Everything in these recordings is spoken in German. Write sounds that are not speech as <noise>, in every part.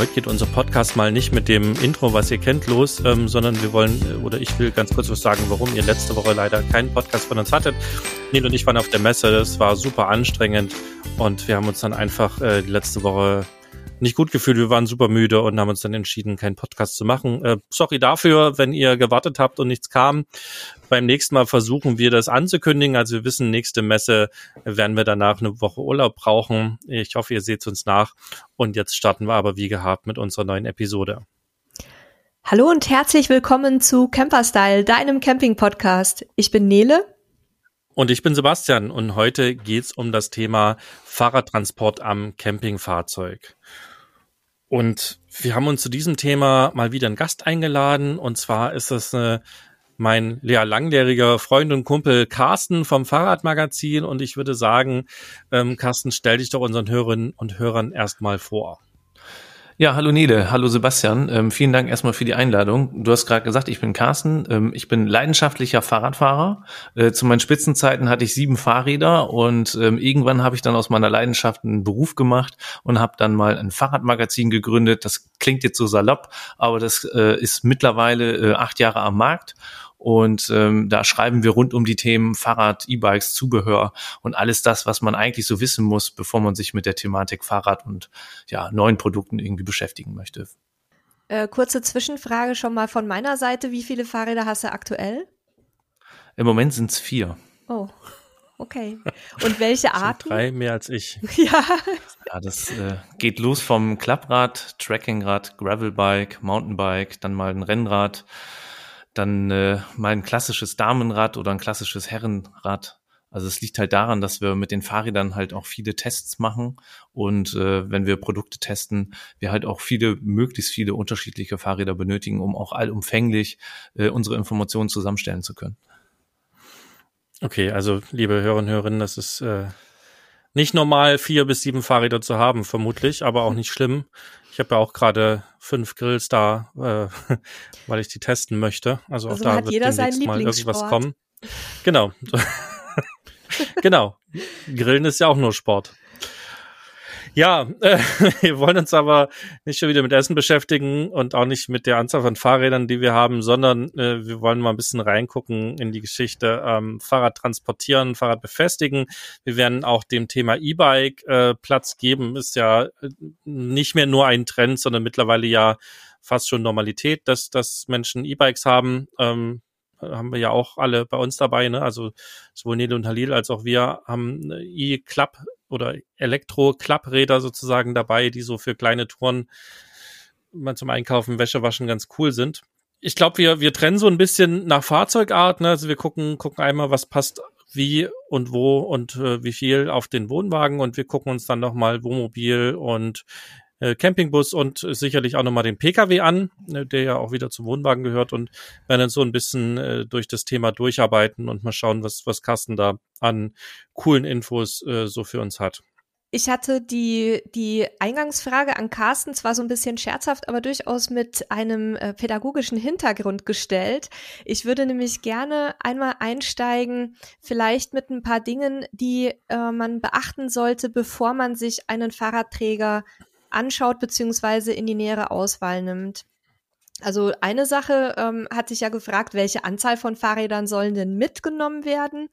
heute geht unser Podcast mal nicht mit dem Intro, was ihr kennt, los, ähm, sondern wir wollen, äh, oder ich will ganz kurz was sagen, warum ihr letzte Woche leider keinen Podcast von uns hattet. Neil und ich waren auf der Messe, es war super anstrengend und wir haben uns dann einfach äh, die letzte Woche nicht gut gefühlt. Wir waren super müde und haben uns dann entschieden, keinen Podcast zu machen. Äh, sorry dafür, wenn ihr gewartet habt und nichts kam. Beim nächsten Mal versuchen wir das anzukündigen. Also wir wissen, nächste Messe werden wir danach eine Woche Urlaub brauchen. Ich hoffe, ihr seht uns nach. Und jetzt starten wir aber wie gehabt mit unserer neuen Episode. Hallo und herzlich willkommen zu Camperstyle, deinem Camping-Podcast. Ich bin Nele. Und ich bin Sebastian und heute geht's um das Thema Fahrradtransport am Campingfahrzeug. Und wir haben uns zu diesem Thema mal wieder einen Gast eingeladen. Und zwar ist es äh, mein ja, langjähriger Freund und Kumpel Carsten vom Fahrradmagazin. Und ich würde sagen, ähm, Carsten, stell dich doch unseren Hörerinnen und Hörern erstmal vor. Ja, hallo Nele, hallo Sebastian. Ähm, vielen Dank erstmal für die Einladung. Du hast gerade gesagt, ich bin Carsten. Ähm, ich bin leidenschaftlicher Fahrradfahrer. Äh, zu meinen Spitzenzeiten hatte ich sieben Fahrräder und ähm, irgendwann habe ich dann aus meiner Leidenschaft einen Beruf gemacht und habe dann mal ein Fahrradmagazin gegründet. Das klingt jetzt so salopp, aber das äh, ist mittlerweile äh, acht Jahre am Markt und ähm, da schreiben wir rund um die Themen Fahrrad, E-Bikes, Zubehör und alles das, was man eigentlich so wissen muss, bevor man sich mit der Thematik Fahrrad und ja, neuen Produkten irgendwie beschäftigen möchte. Äh, kurze Zwischenfrage schon mal von meiner Seite. Wie viele Fahrräder hast du aktuell? Im Moment sind es vier. Oh. Okay. Und welche <laughs> Arten? Drei mehr als ich. <laughs> ja. Ja, das äh, geht los vom Klapprad, Trekkingrad, Gravelbike, Mountainbike, dann mal ein Rennrad, dann äh, mal ein klassisches Damenrad oder ein klassisches Herrenrad. Also es liegt halt daran, dass wir mit den Fahrrädern halt auch viele Tests machen und äh, wenn wir Produkte testen, wir halt auch viele, möglichst viele unterschiedliche Fahrräder benötigen, um auch allumfänglich äh, unsere Informationen zusammenstellen zu können. Okay, also liebe Hörerinnen und Hörerinnen, das ist äh, nicht normal, vier bis sieben Fahrräder zu haben, vermutlich, aber auch nicht schlimm. Ich habe ja auch gerade fünf Grills da, äh, <laughs> weil ich die testen möchte. Also, also auch da wird demnächst mal irgendwas kommen. Genau. <laughs> genau. Grillen ist ja auch nur Sport. Ja, äh, <laughs> wir wollen uns aber nicht schon wieder mit Essen beschäftigen und auch nicht mit der Anzahl von Fahrrädern, die wir haben, sondern äh, wir wollen mal ein bisschen reingucken in die Geschichte ähm, Fahrrad transportieren, Fahrrad befestigen. Wir werden auch dem Thema E-Bike äh, Platz geben. Ist ja äh, nicht mehr nur ein Trend, sondern mittlerweile ja fast schon Normalität, dass, dass Menschen E-Bikes haben. Ähm, haben wir ja auch alle bei uns dabei, ne? Also sowohl Nele und Halil als auch wir haben E-Club oder Elektro-Klappräder sozusagen dabei, die so für kleine Touren mal zum Einkaufen, Wäsche waschen ganz cool sind. Ich glaube, wir, wir trennen so ein bisschen nach Fahrzeugart. Ne? Also wir gucken, gucken einmal, was passt wie und wo und äh, wie viel auf den Wohnwagen und wir gucken uns dann nochmal Wohnmobil und äh, Campingbus und sicherlich auch nochmal den Pkw an, äh, der ja auch wieder zum Wohnwagen gehört und werden dann so ein bisschen äh, durch das Thema durcharbeiten und mal schauen, was, was Carsten da an coolen Infos so für uns hat. Ich hatte die, die Eingangsfrage an Carsten zwar so ein bisschen scherzhaft, aber durchaus mit einem pädagogischen Hintergrund gestellt. Ich würde nämlich gerne einmal einsteigen, vielleicht mit ein paar Dingen, die äh, man beachten sollte, bevor man sich einen Fahrradträger anschaut beziehungsweise in die nähere Auswahl nimmt. Also eine Sache ähm, hat sich ja gefragt, welche Anzahl von Fahrrädern sollen denn mitgenommen werden?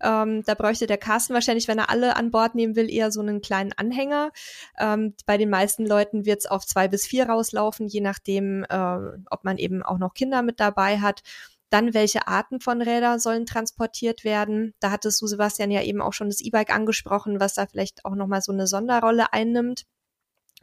Ähm, da bräuchte der Carsten wahrscheinlich, wenn er alle an Bord nehmen will, eher so einen kleinen Anhänger. Ähm, bei den meisten Leuten wird es auf zwei bis vier rauslaufen, je nachdem, äh, ob man eben auch noch Kinder mit dabei hat. Dann, welche Arten von Rädern sollen transportiert werden? Da hattest du, Sebastian, ja eben auch schon das E-Bike angesprochen, was da vielleicht auch nochmal so eine Sonderrolle einnimmt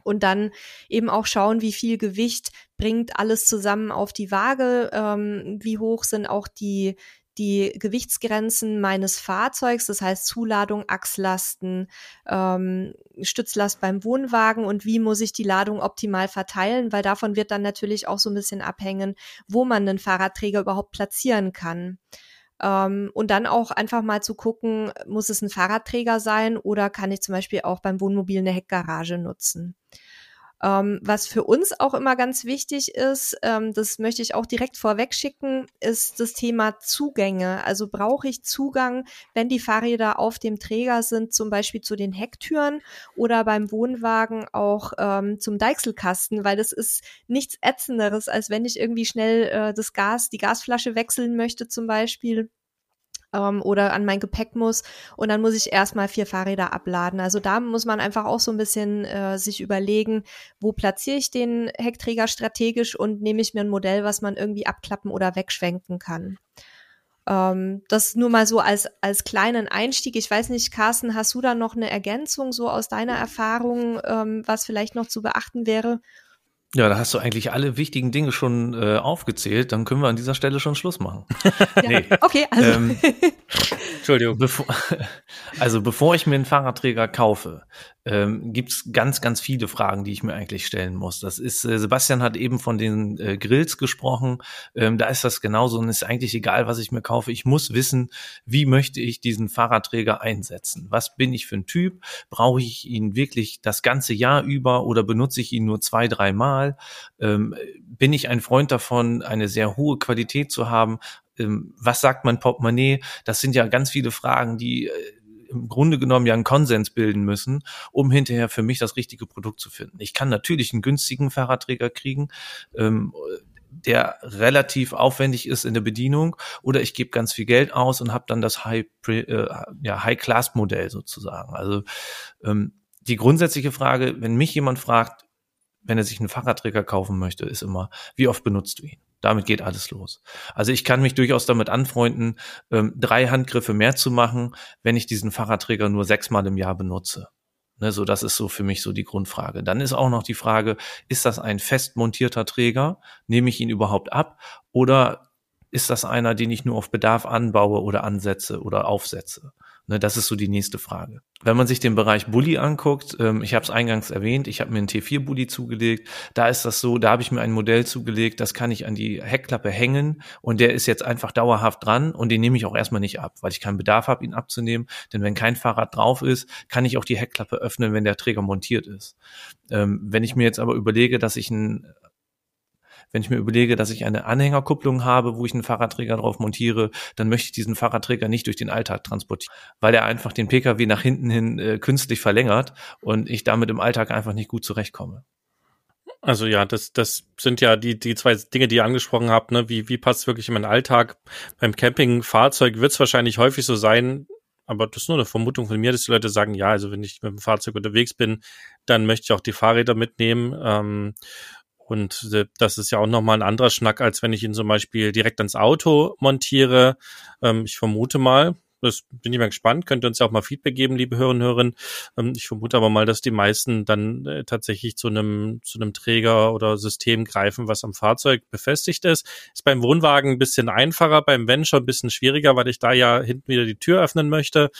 und dann eben auch schauen, wie viel Gewicht bringt alles zusammen auf die Waage, ähm, wie hoch sind auch die die Gewichtsgrenzen meines Fahrzeugs, das heißt Zuladung, Achslasten, ähm, Stützlast beim Wohnwagen und wie muss ich die Ladung optimal verteilen, weil davon wird dann natürlich auch so ein bisschen abhängen, wo man den Fahrradträger überhaupt platzieren kann. Ähm, und dann auch einfach mal zu gucken, muss es ein Fahrradträger sein oder kann ich zum Beispiel auch beim Wohnmobil eine Heckgarage nutzen. Ähm, was für uns auch immer ganz wichtig ist, ähm, das möchte ich auch direkt vorweg schicken, ist das Thema Zugänge. Also brauche ich Zugang, wenn die Fahrräder auf dem Träger sind, zum Beispiel zu den Hecktüren oder beim Wohnwagen auch ähm, zum Deichselkasten, weil das ist nichts ätzenderes, als wenn ich irgendwie schnell äh, das Gas, die Gasflasche wechseln möchte zum Beispiel ähm, oder an mein Gepäck muss und dann muss ich erstmal vier Fahrräder abladen. Also da muss man einfach auch so ein bisschen äh, sich überlegen, wo platziere ich den Heckträger strategisch und nehme ich mir ein Modell, was man irgendwie abklappen oder wegschwenken kann. Ähm, das nur mal so als, als kleinen Einstieg. Ich weiß nicht, Carsten, hast du da noch eine Ergänzung so aus deiner Erfahrung, ähm, was vielleicht noch zu beachten wäre? Ja, da hast du eigentlich alle wichtigen Dinge schon äh, aufgezählt. Dann können wir an dieser Stelle schon Schluss machen. <laughs> ja, nee. Okay, also. Ähm, <laughs> Entschuldigung. Bevor, <laughs> also bevor ich mir einen Fahrradträger kaufe, ähm, gibt es ganz, ganz viele Fragen, die ich mir eigentlich stellen muss. Das ist, äh, Sebastian hat eben von den äh, Grills gesprochen. Ähm, da ist das genauso und ist eigentlich egal, was ich mir kaufe. Ich muss wissen, wie möchte ich diesen Fahrradträger einsetzen? Was bin ich für ein Typ? Brauche ich ihn wirklich das ganze Jahr über oder benutze ich ihn nur zwei, drei Mal? Ähm, bin ich ein Freund davon, eine sehr hohe Qualität zu haben? Ähm, was sagt mein Portemonnaie? Das sind ja ganz viele Fragen, die äh, im Grunde genommen ja einen Konsens bilden müssen, um hinterher für mich das richtige Produkt zu finden. Ich kann natürlich einen günstigen Fahrradträger kriegen, ähm, der relativ aufwendig ist in der Bedienung, oder ich gebe ganz viel Geld aus und habe dann das High, äh, ja, High Class Modell sozusagen. Also ähm, die grundsätzliche Frage, wenn mich jemand fragt, wenn er sich einen Fahrradträger kaufen möchte, ist immer, wie oft benutzt du ihn? Damit geht alles los. Also ich kann mich durchaus damit anfreunden, ähm, drei Handgriffe mehr zu machen, wenn ich diesen Fahrradträger nur sechsmal im Jahr benutze. Ne, so, das ist so für mich so die Grundfrage. Dann ist auch noch die Frage, ist das ein fest montierter Träger? Nehme ich ihn überhaupt ab? Oder ist das einer, den ich nur auf Bedarf anbaue oder ansetze oder aufsetze? Ne, das ist so die nächste Frage. Wenn man sich den Bereich Bulli anguckt, ähm, ich habe es eingangs erwähnt, ich habe mir einen T4-Bulli zugelegt. Da ist das so, da habe ich mir ein Modell zugelegt, das kann ich an die Heckklappe hängen und der ist jetzt einfach dauerhaft dran und den nehme ich auch erstmal nicht ab, weil ich keinen Bedarf habe, ihn abzunehmen. Denn wenn kein Fahrrad drauf ist, kann ich auch die Heckklappe öffnen, wenn der Träger montiert ist. Ähm, wenn ich mir jetzt aber überlege, dass ich ein wenn ich mir überlege, dass ich eine Anhängerkupplung habe, wo ich einen Fahrradträger drauf montiere, dann möchte ich diesen Fahrradträger nicht durch den Alltag transportieren, weil er einfach den Pkw nach hinten hin äh, künstlich verlängert und ich damit im Alltag einfach nicht gut zurechtkomme. Also ja, das, das sind ja die, die zwei Dinge, die ihr angesprochen habt. Ne? Wie, wie passt es wirklich in meinen Alltag? Beim Campingfahrzeug wird es wahrscheinlich häufig so sein, aber das ist nur eine Vermutung von mir, dass die Leute sagen, ja, also wenn ich mit dem Fahrzeug unterwegs bin, dann möchte ich auch die Fahrräder mitnehmen. Ähm, und das ist ja auch nochmal ein anderer Schnack, als wenn ich ihn zum Beispiel direkt ans Auto montiere. Ähm, ich vermute mal, das bin ich mal gespannt, könnt ihr uns ja auch mal Feedback geben, liebe Hörerinnen und Hörer. Ähm, ich vermute aber mal, dass die meisten dann äh, tatsächlich zu einem, zu einem Träger oder System greifen, was am Fahrzeug befestigt ist. Ist beim Wohnwagen ein bisschen einfacher, beim Venture ein bisschen schwieriger, weil ich da ja hinten wieder die Tür öffnen möchte.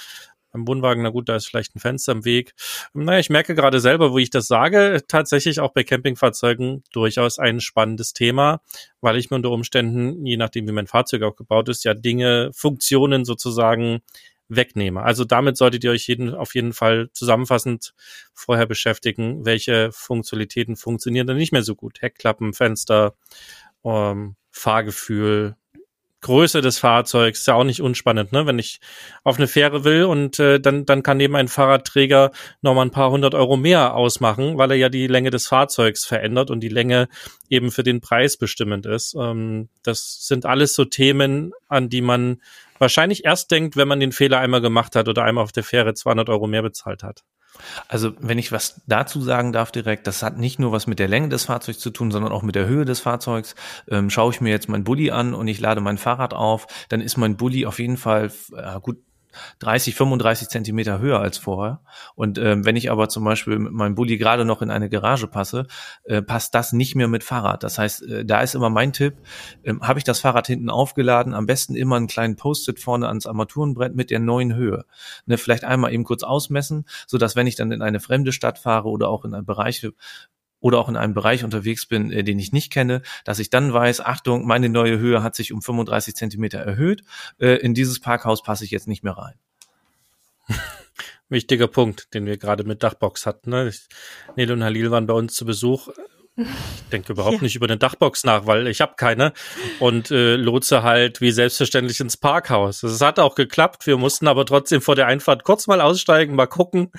Beim Wohnwagen, na gut, da ist vielleicht ein Fenster im Weg. Naja, ich merke gerade selber, wo ich das sage, tatsächlich auch bei Campingfahrzeugen durchaus ein spannendes Thema, weil ich mir unter Umständen, je nachdem wie mein Fahrzeug auch gebaut ist, ja Dinge, Funktionen sozusagen wegnehme. Also damit solltet ihr euch jeden, auf jeden Fall zusammenfassend vorher beschäftigen, welche Funktionalitäten funktionieren dann nicht mehr so gut. Heckklappen, Fenster, ähm, Fahrgefühl, Größe des Fahrzeugs ist ja auch nicht unspannend, ne? Wenn ich auf eine Fähre will und äh, dann, dann kann eben ein Fahrradträger nochmal ein paar hundert Euro mehr ausmachen, weil er ja die Länge des Fahrzeugs verändert und die Länge eben für den Preis bestimmend ist. Ähm, das sind alles so Themen, an die man wahrscheinlich erst denkt, wenn man den Fehler einmal gemacht hat oder einmal auf der Fähre 200 Euro mehr bezahlt hat. Also wenn ich was dazu sagen darf direkt, das hat nicht nur was mit der Länge des Fahrzeugs zu tun, sondern auch mit der Höhe des Fahrzeugs. Ähm, schaue ich mir jetzt mein Bulli an und ich lade mein Fahrrad auf, dann ist mein Bulli auf jeden Fall äh, gut 30, 35 Zentimeter höher als vorher. Und ähm, wenn ich aber zum Beispiel mit meinem Bulli gerade noch in eine Garage passe, äh, passt das nicht mehr mit Fahrrad. Das heißt, äh, da ist immer mein Tipp, äh, habe ich das Fahrrad hinten aufgeladen, am besten immer einen kleinen Post-it vorne ans Armaturenbrett mit der neuen Höhe. Ne, vielleicht einmal eben kurz ausmessen, so dass wenn ich dann in eine fremde Stadt fahre oder auch in einen Bereich oder auch in einem Bereich unterwegs bin, äh, den ich nicht kenne, dass ich dann weiß, Achtung, meine neue Höhe hat sich um 35 Zentimeter erhöht, äh, in dieses Parkhaus passe ich jetzt nicht mehr rein. wichtiger Punkt, den wir gerade mit Dachbox hatten. Ne? Nele und Halil waren bei uns zu Besuch. Ich denke überhaupt ja. nicht über eine Dachbox nach, weil ich habe keine und äh, lotse halt wie selbstverständlich ins Parkhaus. Es hat auch geklappt. Wir mussten aber trotzdem vor der Einfahrt kurz mal aussteigen, mal gucken.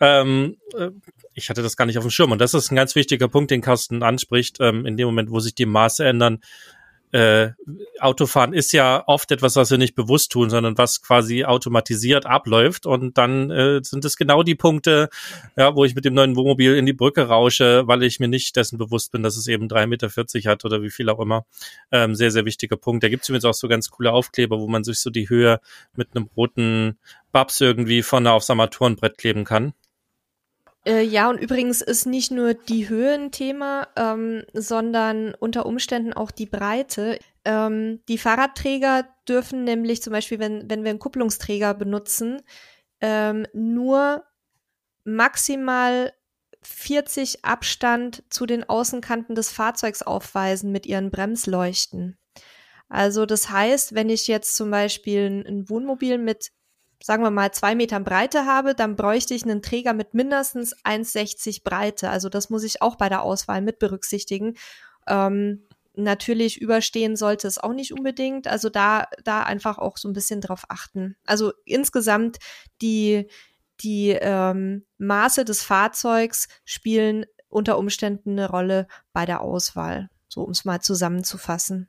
Ähm, äh, ich hatte das gar nicht auf dem Schirm und das ist ein ganz wichtiger Punkt, den Carsten anspricht. Ähm, in dem Moment, wo sich die Maße ändern, äh, Autofahren ist ja oft etwas, was wir nicht bewusst tun, sondern was quasi automatisiert abläuft. Und dann äh, sind es genau die Punkte, ja, wo ich mit dem neuen Wohnmobil in die Brücke rausche, weil ich mir nicht dessen bewusst bin, dass es eben 3,40 Meter hat oder wie viel auch immer. Ähm, sehr, sehr wichtiger Punkt. Da gibt es übrigens auch so ganz coole Aufkleber, wo man sich so die Höhe mit einem roten Babs irgendwie vorne aufs Armaturenbrett kleben kann. Äh, ja, und übrigens ist nicht nur die Höhe ein Thema, ähm, sondern unter Umständen auch die Breite. Ähm, die Fahrradträger dürfen nämlich zum Beispiel, wenn, wenn wir einen Kupplungsträger benutzen, ähm, nur maximal 40 Abstand zu den Außenkanten des Fahrzeugs aufweisen mit ihren Bremsleuchten. Also das heißt, wenn ich jetzt zum Beispiel ein Wohnmobil mit sagen wir mal, zwei Metern Breite habe, dann bräuchte ich einen Träger mit mindestens 1,60 Breite. Also das muss ich auch bei der Auswahl mit berücksichtigen. Ähm, natürlich überstehen sollte es auch nicht unbedingt. Also da, da einfach auch so ein bisschen drauf achten. Also insgesamt die, die ähm, Maße des Fahrzeugs spielen unter Umständen eine Rolle bei der Auswahl. So, um es mal zusammenzufassen.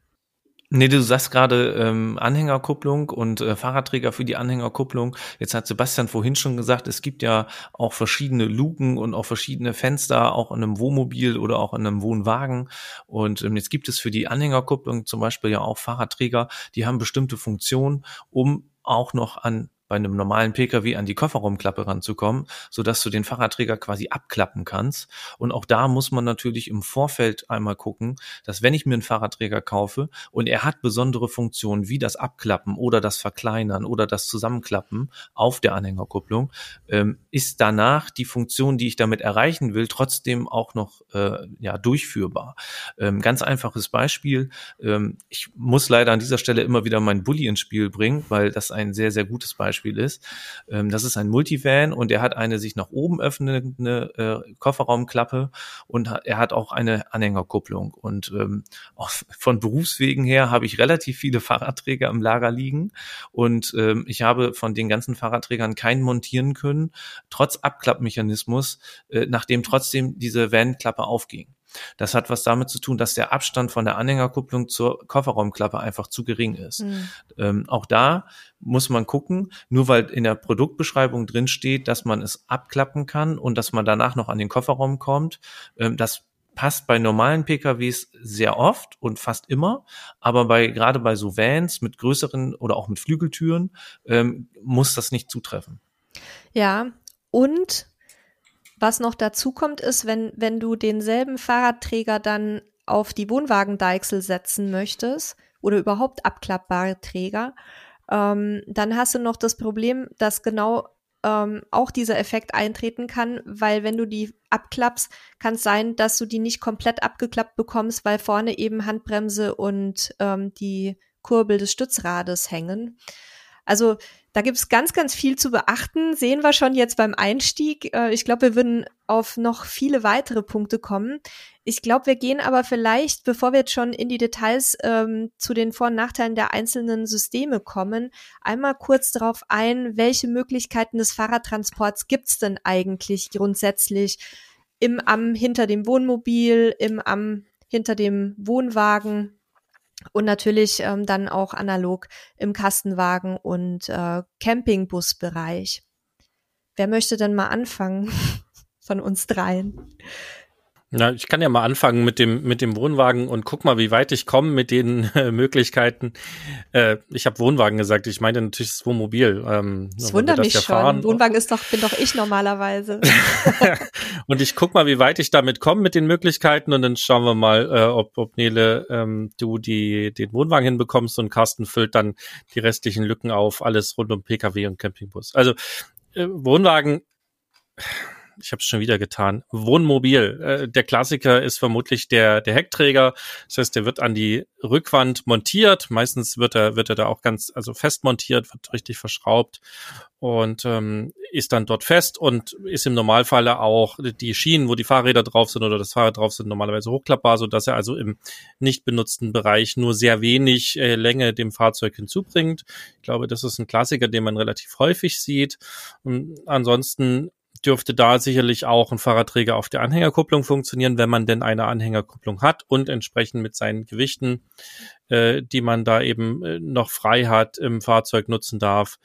Nee, du sagst gerade ähm, Anhängerkupplung und äh, Fahrradträger für die Anhängerkupplung. Jetzt hat Sebastian vorhin schon gesagt, es gibt ja auch verschiedene Luken und auch verschiedene Fenster, auch in einem Wohnmobil oder auch in einem Wohnwagen. Und ähm, jetzt gibt es für die Anhängerkupplung zum Beispiel ja auch Fahrradträger, die haben bestimmte Funktionen, um auch noch an bei einem normalen Pkw an die Kofferraumklappe ranzukommen, so dass du den Fahrradträger quasi abklappen kannst. Und auch da muss man natürlich im Vorfeld einmal gucken, dass wenn ich mir einen Fahrradträger kaufe und er hat besondere Funktionen wie das Abklappen oder das Verkleinern oder das Zusammenklappen auf der Anhängerkupplung, ähm, ist danach die Funktion, die ich damit erreichen will, trotzdem auch noch äh, ja durchführbar. Ähm, ganz einfaches Beispiel. Ähm, ich muss leider an dieser Stelle immer wieder meinen Bulli ins Spiel bringen, weil das ein sehr, sehr gutes Beispiel Beispiel ist. Ähm, das ist ein Multivan und er hat eine sich nach oben öffnende äh, Kofferraumklappe und hat, er hat auch eine Anhängerkupplung. Und ähm, auch von Berufswegen her habe ich relativ viele <laughs> Fahrradträger im Lager liegen und ähm, ich habe von den ganzen Fahrradträgern keinen montieren können, trotz Abklappmechanismus, äh, nachdem trotzdem diese Van-Klappe aufging. Das hat was damit zu tun, dass der Abstand von der Anhängerkupplung zur Kofferraumklappe einfach zu gering ist. Mhm. Ähm, auch da muss man gucken, nur weil in der Produktbeschreibung drin steht, dass man es abklappen kann und dass man danach noch an den Kofferraum kommt, ähm, das passt bei normalen PKWs sehr oft und fast immer, aber bei gerade bei so Vans mit größeren oder auch mit Flügeltüren ähm, muss das nicht zutreffen. Ja, und was noch dazu kommt, ist, wenn, wenn du denselben Fahrradträger dann auf die Wohnwagendeichsel setzen möchtest oder überhaupt abklappbare Träger, ähm, dann hast du noch das Problem, dass genau ähm, auch dieser Effekt eintreten kann, weil wenn du die abklappst, kann es sein, dass du die nicht komplett abgeklappt bekommst, weil vorne eben Handbremse und ähm, die Kurbel des Stützrades hängen. Also da gibt's ganz, ganz viel zu beachten. Sehen wir schon jetzt beim Einstieg. Äh, ich glaube, wir würden auf noch viele weitere Punkte kommen. Ich glaube, wir gehen aber vielleicht, bevor wir jetzt schon in die Details ähm, zu den Vor- und Nachteilen der einzelnen Systeme kommen, einmal kurz darauf ein, welche Möglichkeiten des Fahrradtransports gibt's denn eigentlich grundsätzlich im Am hinter dem Wohnmobil, im Am hinter dem Wohnwagen und natürlich ähm, dann auch analog im Kastenwagen und äh, Campingbusbereich. Wer möchte denn mal anfangen <laughs> von uns dreien? Na, ich kann ja mal anfangen mit dem mit dem Wohnwagen und guck mal, wie weit ich komme mit den äh, Möglichkeiten. Äh, ich habe Wohnwagen gesagt, ich meine natürlich das Wohnmobil. Ähm, das wundert mich ja schon. Fahren. Wohnwagen ist doch bin doch ich normalerweise. <laughs> und ich guck mal, wie weit ich damit komme mit den Möglichkeiten und dann schauen wir mal, äh, ob ob Nele ähm, du die den Wohnwagen hinbekommst und Carsten füllt dann die restlichen Lücken auf, alles rund um PKW und Campingbus. Also äh, Wohnwagen ich habe es schon wieder getan. Wohnmobil. Äh, der Klassiker ist vermutlich der, der Heckträger. Das heißt, der wird an die Rückwand montiert. Meistens wird er, wird er da auch ganz, also fest montiert, wird richtig verschraubt und ähm, ist dann dort fest und ist im Normalfall auch die Schienen, wo die Fahrräder drauf sind oder das Fahrrad drauf sind, normalerweise hochklappbar, so dass er also im nicht benutzten Bereich nur sehr wenig äh, Länge dem Fahrzeug hinzubringt. Ich glaube, das ist ein Klassiker, den man relativ häufig sieht. Und ansonsten dürfte da sicherlich auch ein Fahrradträger auf der Anhängerkupplung funktionieren, wenn man denn eine Anhängerkupplung hat und entsprechend mit seinen Gewichten, äh, die man da eben äh, noch frei hat, im Fahrzeug nutzen darf.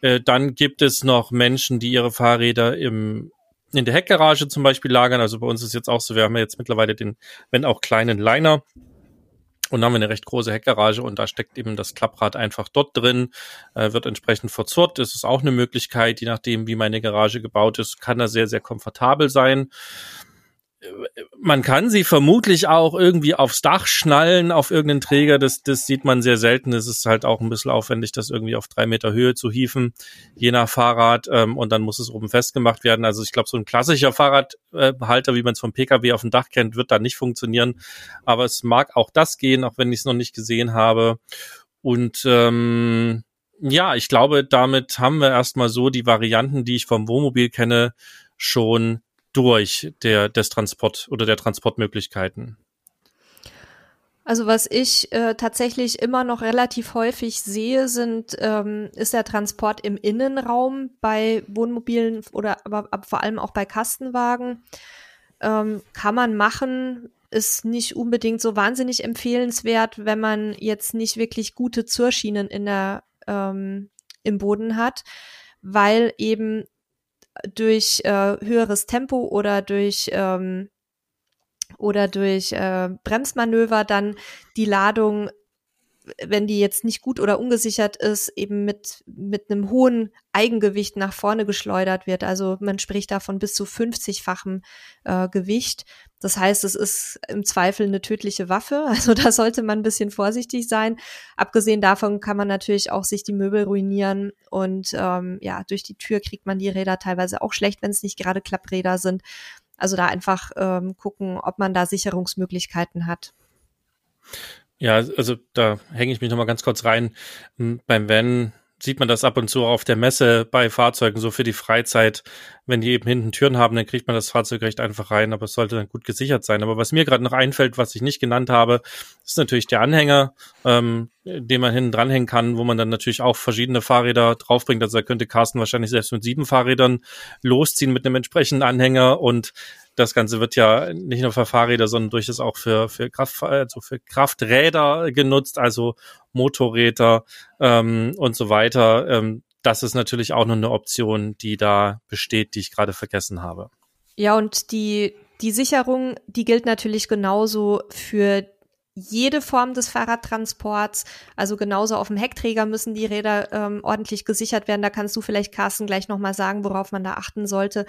Äh, dann gibt es noch Menschen, die ihre Fahrräder im in der Heckgarage zum Beispiel lagern. Also bei uns ist jetzt auch so, wir haben ja jetzt mittlerweile den, wenn auch kleinen Liner, und dann haben wir eine recht große Heckgarage und da steckt eben das Klapprad einfach dort drin, äh, wird entsprechend verzurrt. Das ist auch eine Möglichkeit, je nachdem, wie meine Garage gebaut ist, kann er sehr, sehr komfortabel sein man kann sie vermutlich auch irgendwie aufs Dach schnallen, auf irgendeinen Träger. Das, das sieht man sehr selten. Es ist halt auch ein bisschen aufwendig, das irgendwie auf drei Meter Höhe zu hieven, je nach Fahrrad. Ähm, und dann muss es oben festgemacht werden. Also ich glaube, so ein klassischer Fahrradhalter, wie man es vom Pkw auf dem Dach kennt, wird da nicht funktionieren. Aber es mag auch das gehen, auch wenn ich es noch nicht gesehen habe. Und ähm, ja, ich glaube, damit haben wir erstmal so die Varianten, die ich vom Wohnmobil kenne, schon durch der, des Transport oder der Transportmöglichkeiten? Also was ich äh, tatsächlich immer noch relativ häufig sehe, sind ähm, ist der Transport im Innenraum bei Wohnmobilen oder aber, aber vor allem auch bei Kastenwagen. Ähm, kann man machen, ist nicht unbedingt so wahnsinnig empfehlenswert, wenn man jetzt nicht wirklich gute Zurschienen in der ähm, im Boden hat, weil eben durch äh, höheres Tempo oder durch ähm, oder durch äh, Bremsmanöver dann die Ladung wenn die jetzt nicht gut oder ungesichert ist, eben mit, mit einem hohen Eigengewicht nach vorne geschleudert wird. Also man spricht da von bis zu 50-fachem äh, Gewicht. Das heißt, es ist im Zweifel eine tödliche Waffe. <laughs> Also da sollte man ein bisschen vorsichtig sein. Abgesehen davon kann man natürlich auch sich die Möbel ruinieren und ähm, ja, durch die Tür kriegt man die Räder teilweise auch schlecht, wenn es nicht gerade Klappräder sind. Also da einfach ähm, gucken, ob man da Sicherungsmöglichkeiten hat. Ja, also da hänge ich mich nochmal ganz kurz rein. Hm, beim Van sieht man das ab und zu auf der Messe bei Fahrzeugen, so für die Freizeit. Wenn die eben hinten Türen haben, dann kriegt man das Fahrzeug recht einfach rein, aber es sollte dann gut gesichert sein. Aber was mir gerade noch einfällt, was ich nicht genannt habe, ist natürlich der Anhänger, ähm, den man hinten dranhängen kann, wo man dann natürlich auch verschiedene Fahrräder draufbringt. Also da könnte Carsten wahrscheinlich selbst mit sieben Fahrrädern losziehen mit einem entsprechenden Anhänger und das Ganze wird ja nicht nur für Fahrräder, sondern durchaus auch für, für, Kraft, also für Krafträder genutzt, also Motorräder ähm, und so weiter. Ähm, das ist natürlich auch noch eine Option, die da besteht, die ich gerade vergessen habe. Ja, und die, die Sicherung, die gilt natürlich genauso für jede Form des Fahrradtransports. Also genauso auf dem Heckträger müssen die Räder ähm, ordentlich gesichert werden. Da kannst du vielleicht, Carsten, gleich nochmal sagen, worauf man da achten sollte.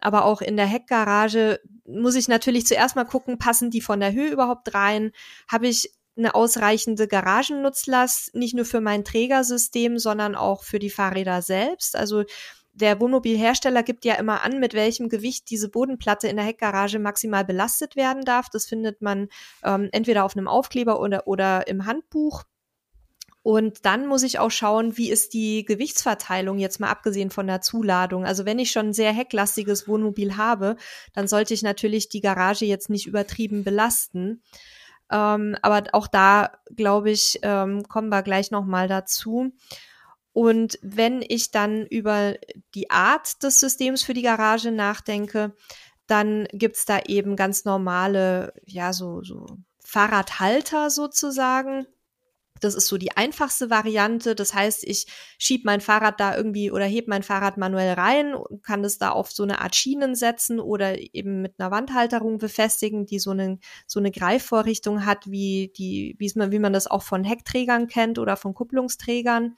Aber auch in der Heckgarage muss ich natürlich zuerst mal gucken, passen die von der Höhe überhaupt rein? Habe ich eine ausreichende Garagennutzlast, nicht nur für mein Trägersystem, sondern auch für die Fahrräder selbst. Also der Wohnmobilhersteller gibt ja immer an, mit welchem Gewicht diese Bodenplatte in der Heckgarage maximal belastet werden darf. Das findet man ähm, entweder auf einem Aufkleber oder, oder im Handbuch. Und dann muss ich auch schauen, wie ist die Gewichtsverteilung jetzt mal abgesehen von der Zuladung. Also wenn ich schon ein sehr hecklastiges Wohnmobil habe, dann sollte ich natürlich die Garage jetzt nicht übertrieben belasten. Ähm, aber auch da, glaube ich, ähm, kommen wir gleich nochmal dazu. Und wenn ich dann über die Art des Systems für die Garage nachdenke, dann gibt's da eben ganz normale, ja, so, so Fahrradhalter sozusagen. Das ist so die einfachste Variante. Das heißt, ich schieb mein Fahrrad da irgendwie oder heb mein Fahrrad manuell rein, kann das da auf so eine Art Schienen setzen oder eben mit einer Wandhalterung befestigen, die so eine, so eine Greifvorrichtung hat, wie die, wie man, wie man das auch von Heckträgern kennt oder von Kupplungsträgern.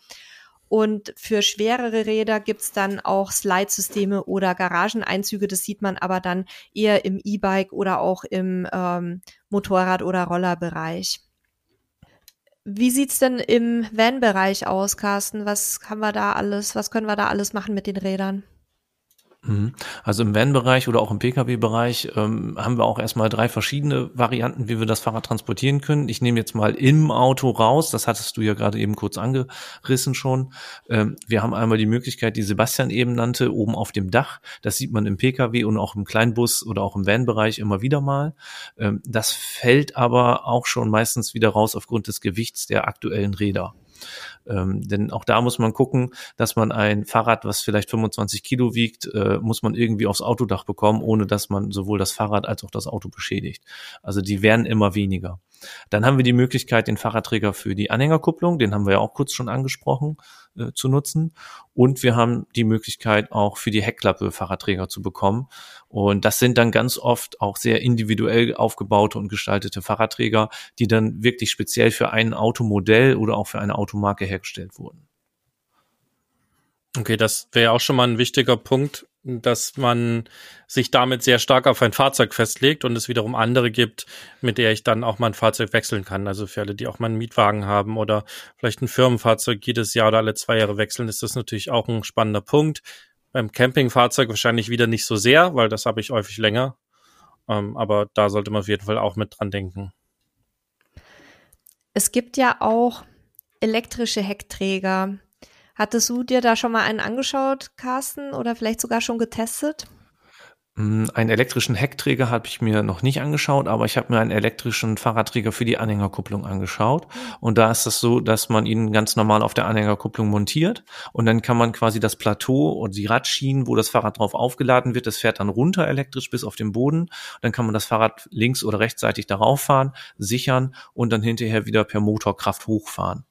Und für schwerere Räder gibt's dann auch Slide-Systeme oder Garageneinzüge. Das sieht man aber dann eher im E-Bike oder auch im ähm, Motorrad- oder Rollerbereich. Wie sieht's denn im Van-Bereich aus, Carsten? Was haben wir da alles, was können wir da alles machen mit den Rädern? Mhm. Also im Van-Bereich oder auch im Pkw-Bereich ähm, haben wir auch erstmal drei verschiedene Varianten, wie wir das Fahrrad transportieren können. Ich nehme jetzt mal im Auto raus, das hattest du ja gerade eben kurz angerissen schon. Ähm, wir haben einmal die Möglichkeit, die Sebastian eben nannte, oben auf dem Dach. Das sieht man im Pkw und auch im Kleinbus oder auch im Van-Bereich immer wieder mal. Ähm, das fällt aber auch schon meistens wieder raus aufgrund des Gewichts der aktuellen Räder. Ähm, denn auch da muss man gucken, dass man ein Fahrrad, was vielleicht 25 Kilo wiegt, äh, muss man irgendwie aufs Autodach bekommen, ohne dass man sowohl das Fahrrad als auch das Auto beschädigt. Also die werden immer weniger. Dann haben wir die Möglichkeit, den Fahrradträger für die Anhängerkupplung, den haben wir ja auch kurz schon angesprochen, äh, zu nutzen. Und wir haben die Möglichkeit auch für die Heckklappe Fahrradträger zu bekommen. Und das sind dann ganz oft auch sehr individuell aufgebaute und gestaltete Fahrradträger, die dann wirklich speziell für ein Automodell oder auch für eine Automarke hergestellt wurden. Okay, das wäre auch schon mal ein wichtiger Punkt, dass man sich damit sehr stark auf ein Fahrzeug festlegt und es wiederum andere gibt, mit der ich dann auch mal ein Fahrzeug wechseln kann. Also für alle, die auch mal einen Mietwagen haben oder vielleicht ein Firmenfahrzeug jedes Jahr oder alle zwei Jahre wechseln, ist das natürlich auch ein spannender Punkt. Beim Campingfahrzeug wahrscheinlich wieder nicht so sehr, weil das habe ich häufig länger. Ähm, aber da sollte man auf jeden Fall auch mit dran denken. Es gibt ja auch elektrische Heckträger. Hattest du dir da schon mal einen angeschaut, Carsten, oder vielleicht sogar schon getestet? Mm, einen elektrischen Heckträger habe ich mir noch nicht angeschaut, aber ich habe mir einen elektrischen Fahrradträger für die Anhängerkupplung angeschaut. Und da ist es das so, dass man ihn ganz normal auf der Anhängerkupplung montiert und dann kann man quasi das Plateau und die Radschienen, wo das Fahrrad drauf aufgeladen wird, das fährt dann runter elektrisch bis auf den Boden. Dann kann man das Fahrrad links oder rechtsseitig darauf fahren, sichern und dann hinterher wieder per Motorkraft hochfahren.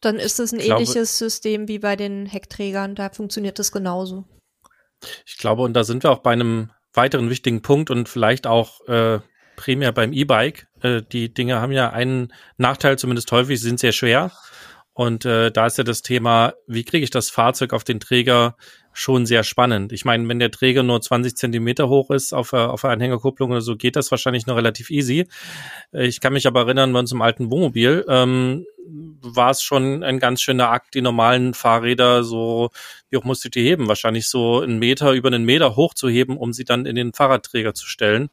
Dann ist es ein ich ähnliches glaube, System wie bei den Heckträgern. Da funktioniert das genauso. Ich glaube, und da sind wir auch bei einem weiteren wichtigen Punkt und vielleicht auch äh, primär beim E-Bike. Äh, die Dinge haben ja einen Nachteil, zumindest häufig, sie sind sehr schwer. Und äh, da ist ja das Thema, wie kriege ich das Fahrzeug auf den Träger schon sehr spannend. Ich meine, wenn der Träger nur 20 Zentimeter hoch ist auf, auf einer Anhängerkupplung oder so, geht das wahrscheinlich noch relativ easy. Äh, ich kann mich aber erinnern, bei uns im alten Wohnmobil ähm, war es schon ein ganz schöner Akt, die normalen Fahrräder so, wie auch musste die heben, wahrscheinlich so einen Meter über einen Meter hochzuheben, um sie dann in den Fahrradträger zu stellen.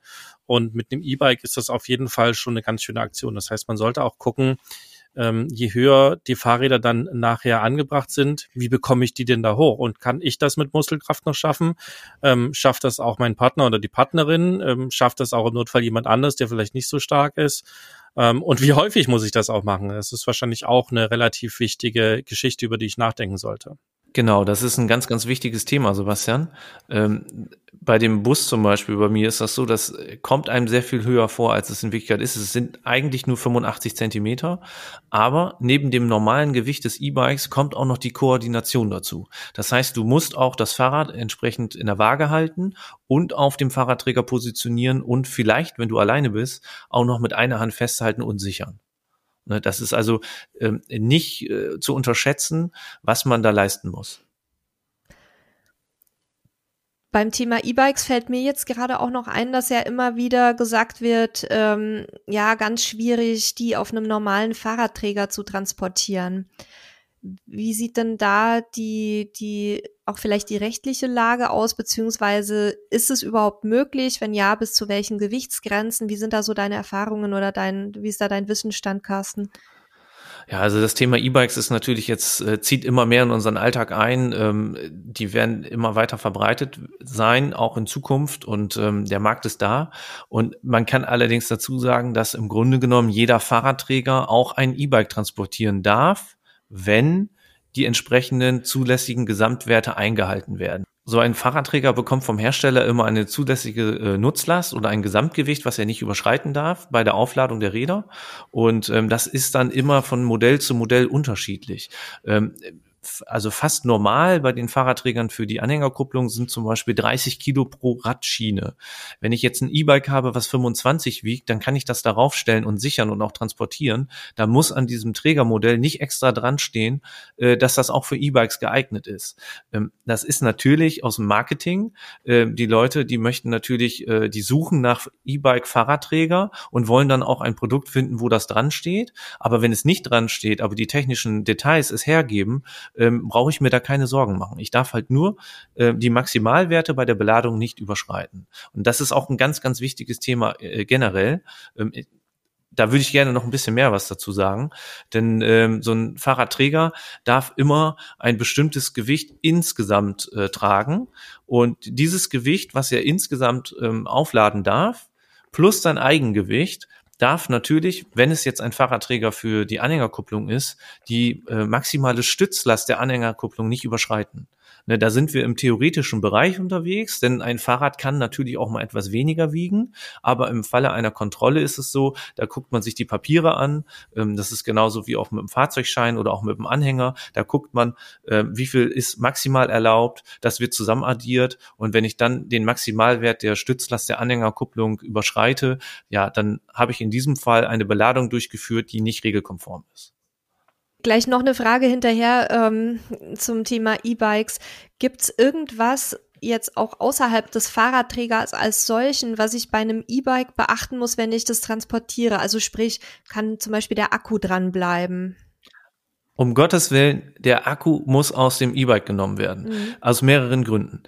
Und mit dem E-Bike ist das auf jeden Fall schon eine ganz schöne Aktion. Das heißt, man sollte auch gucken, ähm, je höher die Fahrräder dann nachher angebracht sind, wie bekomme ich die denn da hoch? Und kann ich das mit Muskelkraft noch schaffen? Ähm, schafft das auch mein Partner oder die Partnerin? Ähm, schafft das auch im Notfall jemand anders, der vielleicht nicht so stark ist? Ähm, und wie häufig muss ich das auch machen? Das ist wahrscheinlich auch eine relativ wichtige Geschichte, über die ich nachdenken sollte. Genau, das ist ein ganz, ganz wichtiges Thema, Sebastian. Ähm, bei dem Bus zum Beispiel, bei mir ist das so, das kommt einem sehr viel höher vor, als es in Wirklichkeit ist. Es sind eigentlich nur 85 Zentimeter, aber neben dem normalen Gewicht des E-Bikes kommt auch noch die Koordination dazu. Das heißt, du musst auch das Fahrrad entsprechend in der Waage halten und auf dem Fahrradträger positionieren und vielleicht, wenn du alleine bist, auch noch mit einer Hand festhalten und sichern. Ne, das ist also ähm, nicht äh, zu unterschätzen, was man da leisten muss. Beim Thema E-Bikes fällt mir jetzt gerade auch noch ein, dass ja immer wieder gesagt wird, ähm, ja, ganz schwierig, die auf einem normalen Fahrradträger zu transportieren. Wie sieht denn da die, die, auch vielleicht die rechtliche Lage aus, beziehungsweise ist es überhaupt möglich? Wenn ja, bis zu welchen Gewichtsgrenzen? Wie sind da so deine Erfahrungen oder dein, wie ist da dein Wissensstand, Carsten? Ja, also das Thema E-Bikes ist natürlich jetzt, äh, zieht immer mehr in unseren Alltag ein. Ähm, die werden immer weiter verbreitet sein, auch in Zukunft. Und ähm, der Markt ist da. Und man kann allerdings dazu sagen, dass im Grunde genommen jeder Fahrradträger auch ein E-Bike transportieren darf wenn die entsprechenden zulässigen Gesamtwerte eingehalten werden. So ein Fahrradträger bekommt vom Hersteller immer eine zulässige äh, Nutzlast oder ein Gesamtgewicht, was er nicht überschreiten darf bei der Aufladung der Räder. Und ähm, das ist dann immer von Modell zu Modell unterschiedlich. Ähm, also fast normal bei den Fahrradträgern für die Anhängerkupplung sind zum Beispiel 30 Kilo pro Radschiene. Wenn ich jetzt ein E-Bike habe, was 25 wiegt, dann kann ich das darauf stellen und sichern und auch transportieren. Da muss an diesem Trägermodell nicht extra dran stehen, äh, dass das auch für E-Bikes geeignet ist. Ähm, das ist natürlich aus dem Marketing. Ähm, die Leute, die möchten natürlich, äh, die suchen nach E-Bike-Fahrradträger und wollen dann auch ein Produkt finden, wo das dran steht. Aber wenn es nicht dran steht, aber die technischen Details es hergeben, ähm, brauche ich mir da keine Sorgen machen. Ich darf halt nur äh, die Maximalwerte bei der Beladung nicht überschreiten. Und das ist auch ein ganz, ganz wichtiges Thema äh, generell. Ähm, da würde ich gerne noch ein bisschen mehr was dazu sagen. Denn ähm, so ein Fahrradträger darf immer ein bestimmtes Gewicht insgesamt äh, tragen. Und dieses Gewicht, was er insgesamt ähm, aufladen darf, plus sein Eigengewicht, darf natürlich, wenn es jetzt ein Fahrradträger für die Anhängerkupplung ist, die äh, maximale Stützlast der Anhängerkupplung nicht überschreiten. Ne, da sind wir im theoretischen Bereich unterwegs, denn ein Fahrrad kann natürlich auch mal etwas weniger wiegen, aber im Falle einer Kontrolle ist es so, da guckt man sich die Papiere an, ähm, das ist genauso wie auch mit dem Fahrzeugschein oder auch mit dem Anhänger, da guckt man, äh, wie viel ist maximal erlaubt, das wird zusammen addiert und wenn ich dann den Maximalwert der Stützlast der Anhängerkupplung überschreite, ja, dann habe ich in diesem Fall eine Beladung durchgeführt, die nicht regelkonform ist. Gleich noch eine Frage hinterher ähm, zum Thema E-Bikes. Gibt es irgendwas jetzt auch außerhalb des Fahrradträgers als solchen, was ich bei einem E-Bike beachten muss, wenn ich das transportiere? Also sprich, kann zum Beispiel der Akku dranbleiben? Um Gottes Willen, der Akku muss aus dem E-Bike genommen werden. Mhm. Aus mehreren Gründen.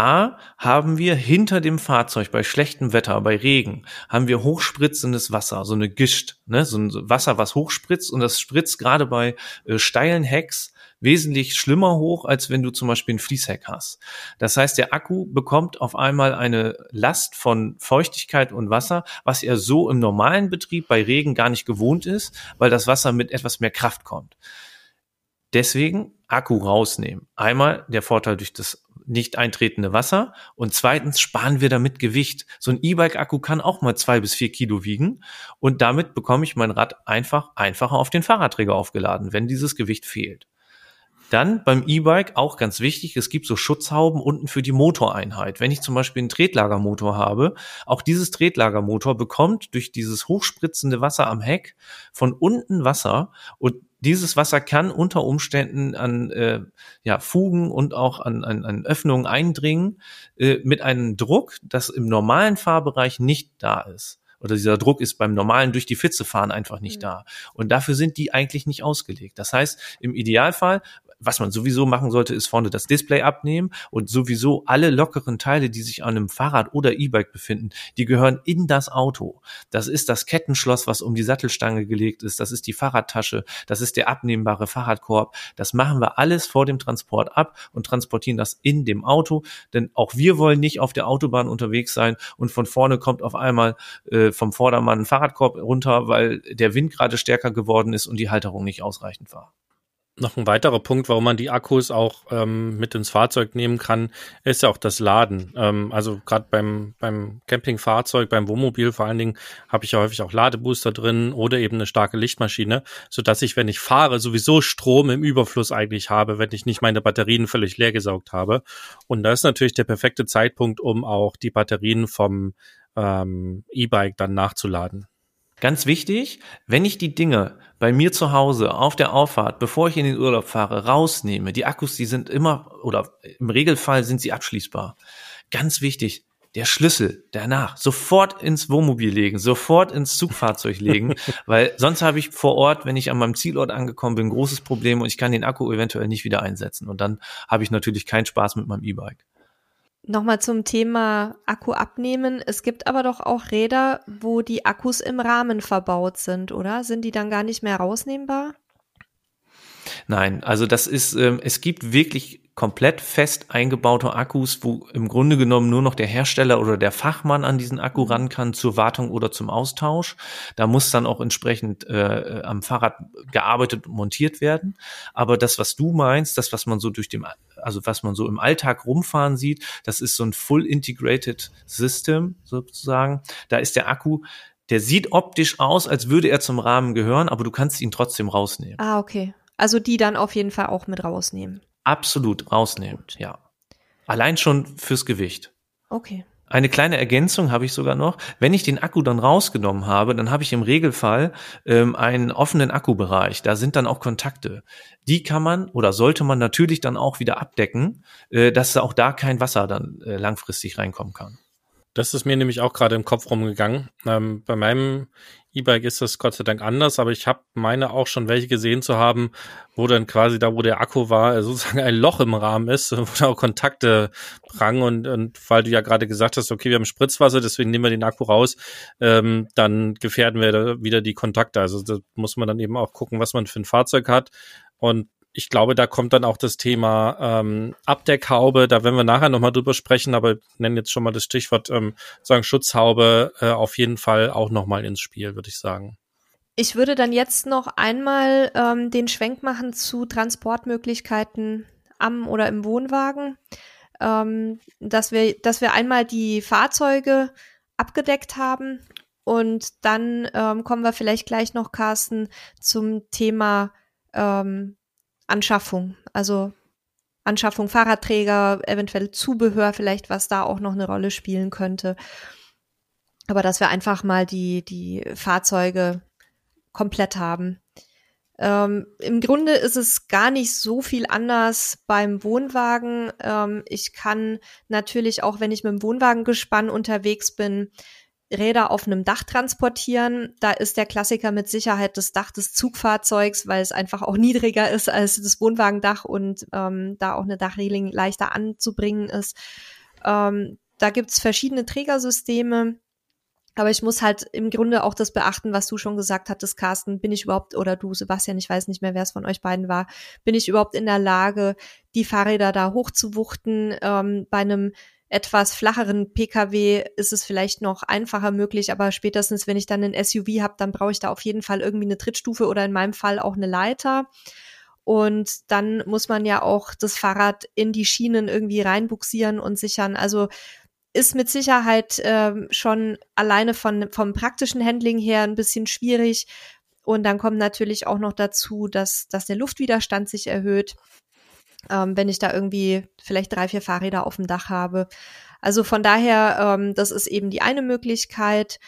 A, haben wir hinter dem Fahrzeug bei schlechtem Wetter, bei Regen, haben wir hochspritzendes Wasser, so eine Gischt, ne? so ein Wasser, was hochspritzt und das spritzt gerade bei äh, steilen Hecks wesentlich schlimmer hoch, als wenn du zum Beispiel ein Fließheck hast. Das heißt, der Akku bekommt auf einmal eine Last von Feuchtigkeit und Wasser, was er so im normalen Betrieb bei Regen gar nicht gewohnt ist, weil das Wasser mit etwas mehr Kraft kommt. Deswegen Akku rausnehmen. Einmal der Vorteil durch das nicht eintretende Wasser und zweitens sparen wir damit Gewicht. So ein E-Bike-Akku kann auch mal zwei bis vier Kilo wiegen und damit bekomme ich mein Rad einfach einfacher auf den Fahrradträger aufgeladen, wenn dieses Gewicht fehlt. Dann beim E-Bike auch ganz wichtig, es gibt so Schutzhauben unten für die Motoreinheit. Wenn ich zum Beispiel einen Tretlagermotor habe, auch dieses Tretlagermotor bekommt durch dieses hochspritzende Wasser am Heck von unten Wasser und dieses Wasser kann unter Umständen an äh, ja, Fugen und auch an, an, an Öffnungen eindringen äh, mit einem Druck, das im normalen Fahrbereich nicht da ist oder dieser Druck ist beim normalen durch die Fitze fahren einfach nicht mhm. da. Und dafür sind die eigentlich nicht ausgelegt. Das heißt, im Idealfall was man sowieso machen sollte, ist vorne das Display abnehmen und sowieso alle lockeren Teile, die sich an einem Fahrrad oder E-Bike befinden, die gehören in das Auto. Das ist das Kettenschloss, was um die Sattelstange gelegt ist. Das ist die Fahrradtasche. Das ist der abnehmbare Fahrradkorb. Das machen wir alles vor dem Transport ab und transportieren das in dem Auto. Denn auch wir wollen nicht auf der Autobahn unterwegs sein und von vorne kommt auf einmal äh, vom Vordermann ein Fahrradkorb runter, weil der Wind gerade stärker geworden ist und die Halterung nicht ausreichend war. Noch ein weiterer Punkt, warum man die Akkus auch ähm, mit ins Fahrzeug nehmen kann, ist ja auch das Laden. Ähm, also gerade beim, beim Campingfahrzeug, beim Wohnmobil vor allen Dingen, habe ich ja häufig auch Ladebooster drin oder eben eine starke Lichtmaschine, so dass ich, wenn ich fahre, sowieso Strom im Überfluss eigentlich habe, wenn ich nicht meine Batterien völlig leer gesaugt habe. Und das ist natürlich der perfekte Zeitpunkt, um auch die Batterien vom ähm, E-Bike dann nachzuladen. Ganz wichtig, wenn ich die Dinge bei mir zu Hause auf der Auffahrt, bevor ich in den Urlaub fahre, rausnehme, die Akkus, die sind immer oder im Regelfall sind sie abschließbar. Ganz wichtig, der Schlüssel danach sofort ins Wohnmobil legen, sofort ins Zugfahrzeug legen, <laughs> weil sonst habe ich vor Ort, wenn ich an meinem Zielort angekommen bin, ein großes Problem und ich kann den Akku eventuell nicht wieder einsetzen und dann habe ich natürlich keinen Spaß mit meinem E-Bike. Nochmal zum Thema Akku abnehmen. Es gibt aber doch auch Räder, wo die Akkus im Rahmen verbaut sind, oder? Sind die dann gar nicht mehr rausnehmbar? Nein, also das ist, ähm, es gibt wirklich komplett fest eingebaute Akkus, wo im Grunde genommen nur noch der Hersteller oder der Fachmann an diesen Akku ran kann zur Wartung oder zum Austausch. Da muss dann auch entsprechend äh, am Fahrrad gearbeitet und montiert werden. Aber das, was du meinst, das, was man so durch dem, also was man so im Alltag rumfahren sieht, das ist so ein full integrated System sozusagen. Da ist der Akku der sieht optisch aus, als würde er zum Rahmen gehören, aber du kannst ihn trotzdem rausnehmen. Ah, okay. Also die dann auf jeden Fall auch mit rausnehmen. Absolut rausnehmen, ja. Allein schon fürs Gewicht. Okay. Eine kleine Ergänzung habe ich sogar noch. Wenn ich den Akku dann rausgenommen habe, dann habe ich im Regelfall ähm, einen offenen Akkubereich. Da sind dann auch Kontakte. Die kann man oder sollte man natürlich dann auch wieder abdecken, äh, dass auch da kein Wasser dann äh, langfristig reinkommen kann. Das ist mir nämlich auch gerade im Kopf rumgegangen. Ähm, bei meinem E-Bike ist das Gott sei Dank anders, aber ich habe meine auch schon welche gesehen zu haben, wo dann quasi da, wo der Akku war, sozusagen ein Loch im Rahmen ist, <laughs> wo da auch Kontakte prangen und, und weil du ja gerade gesagt hast, okay, wir haben Spritzwasser, deswegen nehmen wir den Akku raus, ähm, dann gefährden wir da wieder die Kontakte. Also da muss man dann eben auch gucken, was man für ein Fahrzeug hat. Und ich glaube, da kommt dann auch das Thema ähm, Abdeckhaube, da werden wir nachher nochmal drüber sprechen, aber nennen jetzt schon mal das Stichwort ähm, sagen Schutzhaube äh, auf jeden Fall auch nochmal ins Spiel, würde ich sagen. Ich würde dann jetzt noch einmal ähm, den Schwenk machen zu Transportmöglichkeiten am oder im Wohnwagen, ähm, dass wir, dass wir einmal die Fahrzeuge abgedeckt haben und dann ähm, kommen wir vielleicht gleich noch, Carsten, zum Thema ähm, Anschaffung. Also Anschaffung Fahrradträger, eventuell Zubehör vielleicht, was da auch noch eine Rolle spielen könnte. Aber dass wir einfach mal die, die Fahrzeuge komplett haben. Ähm, Im Grunde ist es gar nicht so viel anders beim Wohnwagen. Ähm, ich kann natürlich auch, wenn ich mit dem Wohnwagengespann unterwegs bin, Räder auf einem Dach transportieren. Da ist der Klassiker mit Sicherheit das Dach des Zugfahrzeugs, weil es einfach auch niedriger ist als das Wohnwagendach und ähm, da auch eine Dachreling leichter anzubringen ist. Ähm, da gibt's verschiedene Trägersysteme. Aber ich muss halt im Grunde auch das beachten, was du schon gesagt hattest, Carsten. Bin ich überhaupt, oder du, Sebastian, ich weiß nicht mehr, wer es von euch beiden war, bin ich überhaupt in der Lage, die Fahrräder da hochzuwuchten? Ähm, bei einem etwas flacheren Pkw ist es vielleicht noch einfacher möglich, aber spätestens, wenn ich dann ein SUV habe, dann brauche ich da auf jeden Fall irgendwie eine Trittstufe oder in meinem Fall auch eine Leiter. Und dann muss man ja auch das Fahrrad in die Schienen irgendwie reinbuxieren und sichern. Also ist mit Sicherheit äh, schon alleine von, vom praktischen Handling her ein bisschen schwierig. Und dann kommt natürlich auch noch dazu, dass, dass der Luftwiderstand sich erhöht ähm, wenn ich da irgendwie vielleicht drei, vier Fahrräder auf dem Dach habe. Also von daher, ähm, das ist eben die eine Möglichkeit.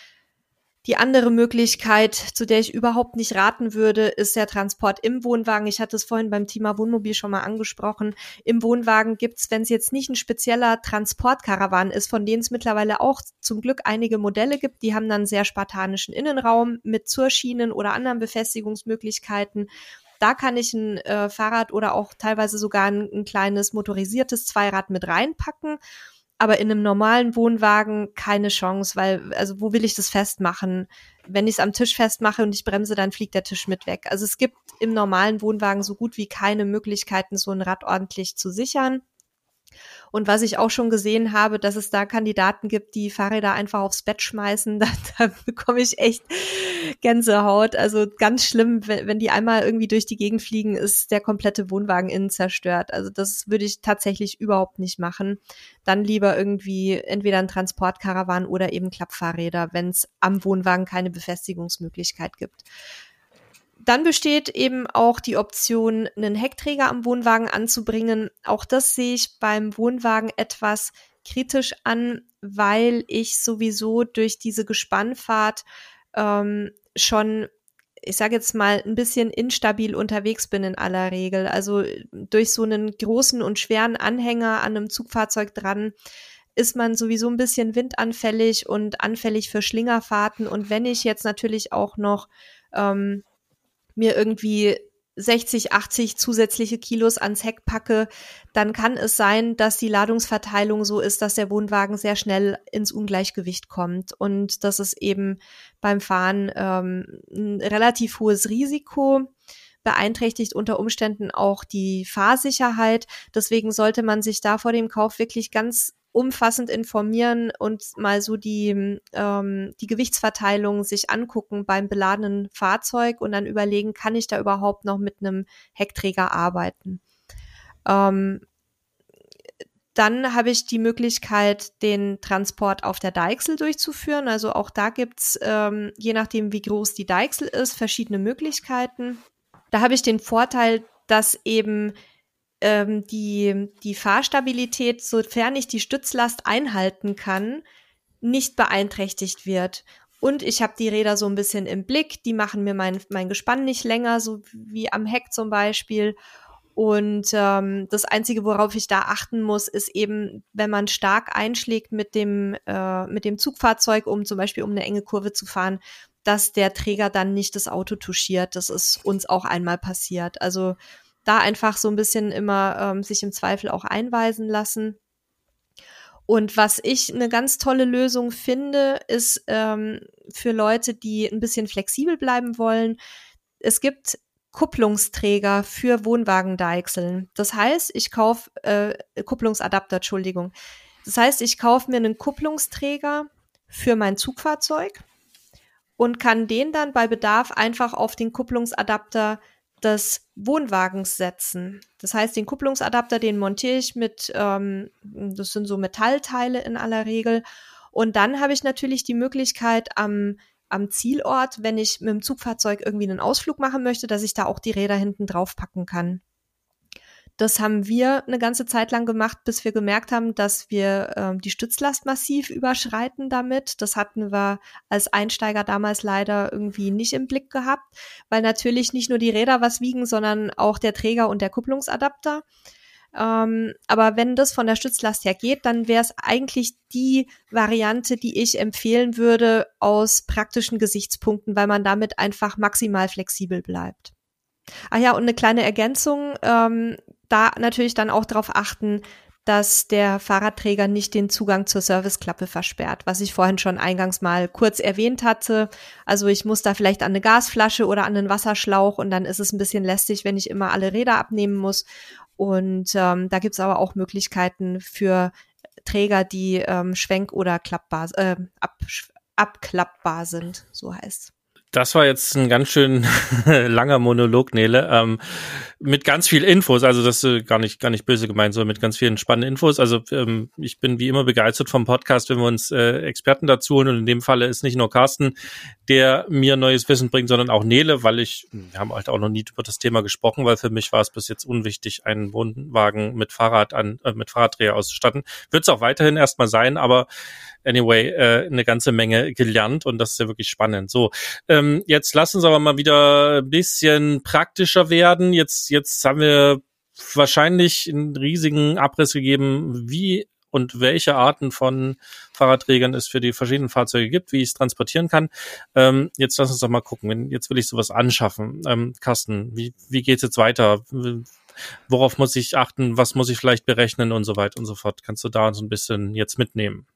Die andere Möglichkeit, zu der ich überhaupt nicht raten würde, ist der Transport im Wohnwagen. Ich hatte es vorhin beim Thema Wohnmobil schon mal angesprochen. Im Wohnwagen gibt's, wenn es jetzt nicht ein spezieller Transportkarawan ist, von denen es mittlerweile auch zum Glück einige Modelle gibt, die haben dann sehr spartanischen Innenraum mit Zurschienen oder anderen Befestigungsmöglichkeiten. Da kann ich ein äh, Fahrrad oder auch teilweise sogar ein, ein kleines motorisiertes Zweirad mit reinpacken aber in einem normalen Wohnwagen keine Chance, weil, also wo will ich das festmachen? Wenn ich es am Tisch festmache und ich bremse, dann fliegt der Tisch mit weg. Also es gibt im normalen Wohnwagen so gut wie keine Möglichkeiten, so ein Rad ordentlich zu sichern. Und was ich auch schon gesehen habe, dass es da Kandidaten gibt, die Fahrräder einfach aufs Bett schmeißen, <laughs> da, da bekomme ich echt Gänsehaut. Also ganz schlimm, wenn, wenn die einmal irgendwie durch die Gegend fliegen, ist der komplette Wohnwagen innen zerstört. Also das würde ich tatsächlich überhaupt nicht machen. Dann lieber irgendwie entweder ein Transportkarawan oder eben Klappfahrräder, wenn es am Wohnwagen keine Befestigungsmöglichkeit gibt. Dann besteht eben auch die Option, einen Heckträger am Wohnwagen anzubringen. Auch das sehe ich beim Wohnwagen etwas kritisch an, weil ich sowieso durch diese Gespannfahrt ähm, schon, ich sage jetzt mal, ein bisschen instabil unterwegs bin in aller Regel. Also durch so einen großen und schweren Anhänger an einem Zugfahrzeug dran ist man sowieso ein bisschen windanfällig und anfällig für Schlingerfahrten. Und wenn ich jetzt natürlich auch noch ähm, mir irgendwie 60, 80 zusätzliche Kilos ans Heck packe, dann kann es sein, dass die Ladungsverteilung so ist, dass der Wohnwagen sehr schnell ins Ungleichgewicht kommt und das ist eben beim Fahren ähm, ein relativ hohes Risiko beeinträchtigt unter Umständen auch die Fahrsicherheit. Deswegen sollte man sich da vor dem Kauf wirklich ganz umfassend informieren und mal so die, ähm, die Gewichtsverteilung sich angucken beim beladenen Fahrzeug und dann überlegen, kann ich da überhaupt noch mit einem Heckträger arbeiten. Ähm, dann habe ich die Möglichkeit, den Transport auf der Deichsel durchzuführen. Also auch da gibt's, ähm, je nachdem, wie groß die Deichsel ist, verschiedene Möglichkeiten. Da habe ich den Vorteil, dass eben ähm, die, die Fahrstabilität, sofern ich die Stützlast einhalten kann, nicht beeinträchtigt wird. Und ich habe die Räder so ein bisschen im Blick, die machen mir mein, mein Gespann nicht länger, so wie am Heck zum Beispiel. Und ähm, das Einzige, worauf ich da achten muss, ist eben, wenn man stark einschlägt mit dem, äh, mit dem Zugfahrzeug, um zum Beispiel um eine enge Kurve zu fahren, dass der Träger dann nicht das Auto touchiert. Das ist uns auch einmal passiert. Also da einfach so ein bisschen immer ähm, sich im Zweifel auch einweisen lassen. Und was ich eine ganz tolle Lösung finde, ist ähm, für Leute, die ein bisschen flexibel bleiben wollen. Es gibt Kupplungsträger für Wohnwagendeichseln. Das heißt, ich kaufe äh, Kupplungsadapter, Entschuldigung. Das heißt, ich kaufe mir einen Kupplungsträger für mein Zugfahrzeug und kann den dann bei Bedarf einfach auf den Kupplungsadapter des Wohnwagens setzen. Das heißt, den Kupplungsadapter, den montiere ich mit, ähm, das sind so Metallteile in aller Regel. Und dann habe ich natürlich die Möglichkeit am, am Zielort, wenn ich mit dem Zugfahrzeug irgendwie einen Ausflug machen möchte, dass ich da auch die Räder hinten drauf packen kann. Das haben wir eine ganze Zeit lang gemacht, bis wir gemerkt haben, dass wir ähm, die Stützlast massiv überschreiten damit. Das hatten wir als Einsteiger damals leider irgendwie nicht im Blick gehabt, weil natürlich nicht nur die Räder was wiegen, sondern auch der Träger und der Kupplungsadapter. Ähm, aber wenn das von der Stützlast her geht, dann wäre es eigentlich die Variante, die ich empfehlen würde aus praktischen Gesichtspunkten, weil man damit einfach maximal flexibel bleibt. Ah ja, und eine kleine Ergänzung. Ähm, da natürlich dann auch darauf achten, dass der Fahrradträger nicht den Zugang zur Serviceklappe versperrt, was ich vorhin schon eingangs mal kurz erwähnt hatte. Also ich muss da vielleicht an eine Gasflasche oder an einen Wasserschlauch und dann ist es ein bisschen lästig, wenn ich immer alle Räder abnehmen muss. Und ähm, da gibt's aber auch Möglichkeiten für Träger, die ähm, schwenk- oder klappbar, äh, ab, abklappbar sind, so heißt das war jetzt ein ganz schön <laughs> langer Monolog, Nele, ähm, mit ganz viel Infos. Also das ist gar nicht gar nicht böse gemeint, sondern mit ganz vielen spannenden Infos. Also ähm, ich bin wie immer begeistert vom Podcast, wenn wir uns äh, Experten dazu holen. Und in dem Falle ist nicht nur Carsten, der mir neues Wissen bringt, sondern auch Nele, weil ich wir haben halt auch noch nie über das Thema gesprochen, weil für mich war es bis jetzt unwichtig, einen Wohnwagen mit Fahrrad an äh, mit Fahrraddreher auszustatten. Wird es auch weiterhin erstmal sein, aber anyway, äh, eine ganze Menge gelernt und das ist ja wirklich spannend. So, ähm, jetzt lassen Sie aber mal wieder ein bisschen praktischer werden. Jetzt, jetzt haben wir wahrscheinlich einen riesigen Abriss gegeben, wie und welche Arten von Fahrradträgern es für die verschiedenen Fahrzeuge gibt, wie ich es transportieren kann. Ähm, jetzt lass uns doch mal gucken. Jetzt will ich sowas anschaffen. Ähm, Carsten, wie, wie geht's jetzt weiter? Worauf muss ich achten? Was muss ich vielleicht berechnen und so weiter und so fort? Kannst du da so ein bisschen jetzt mitnehmen?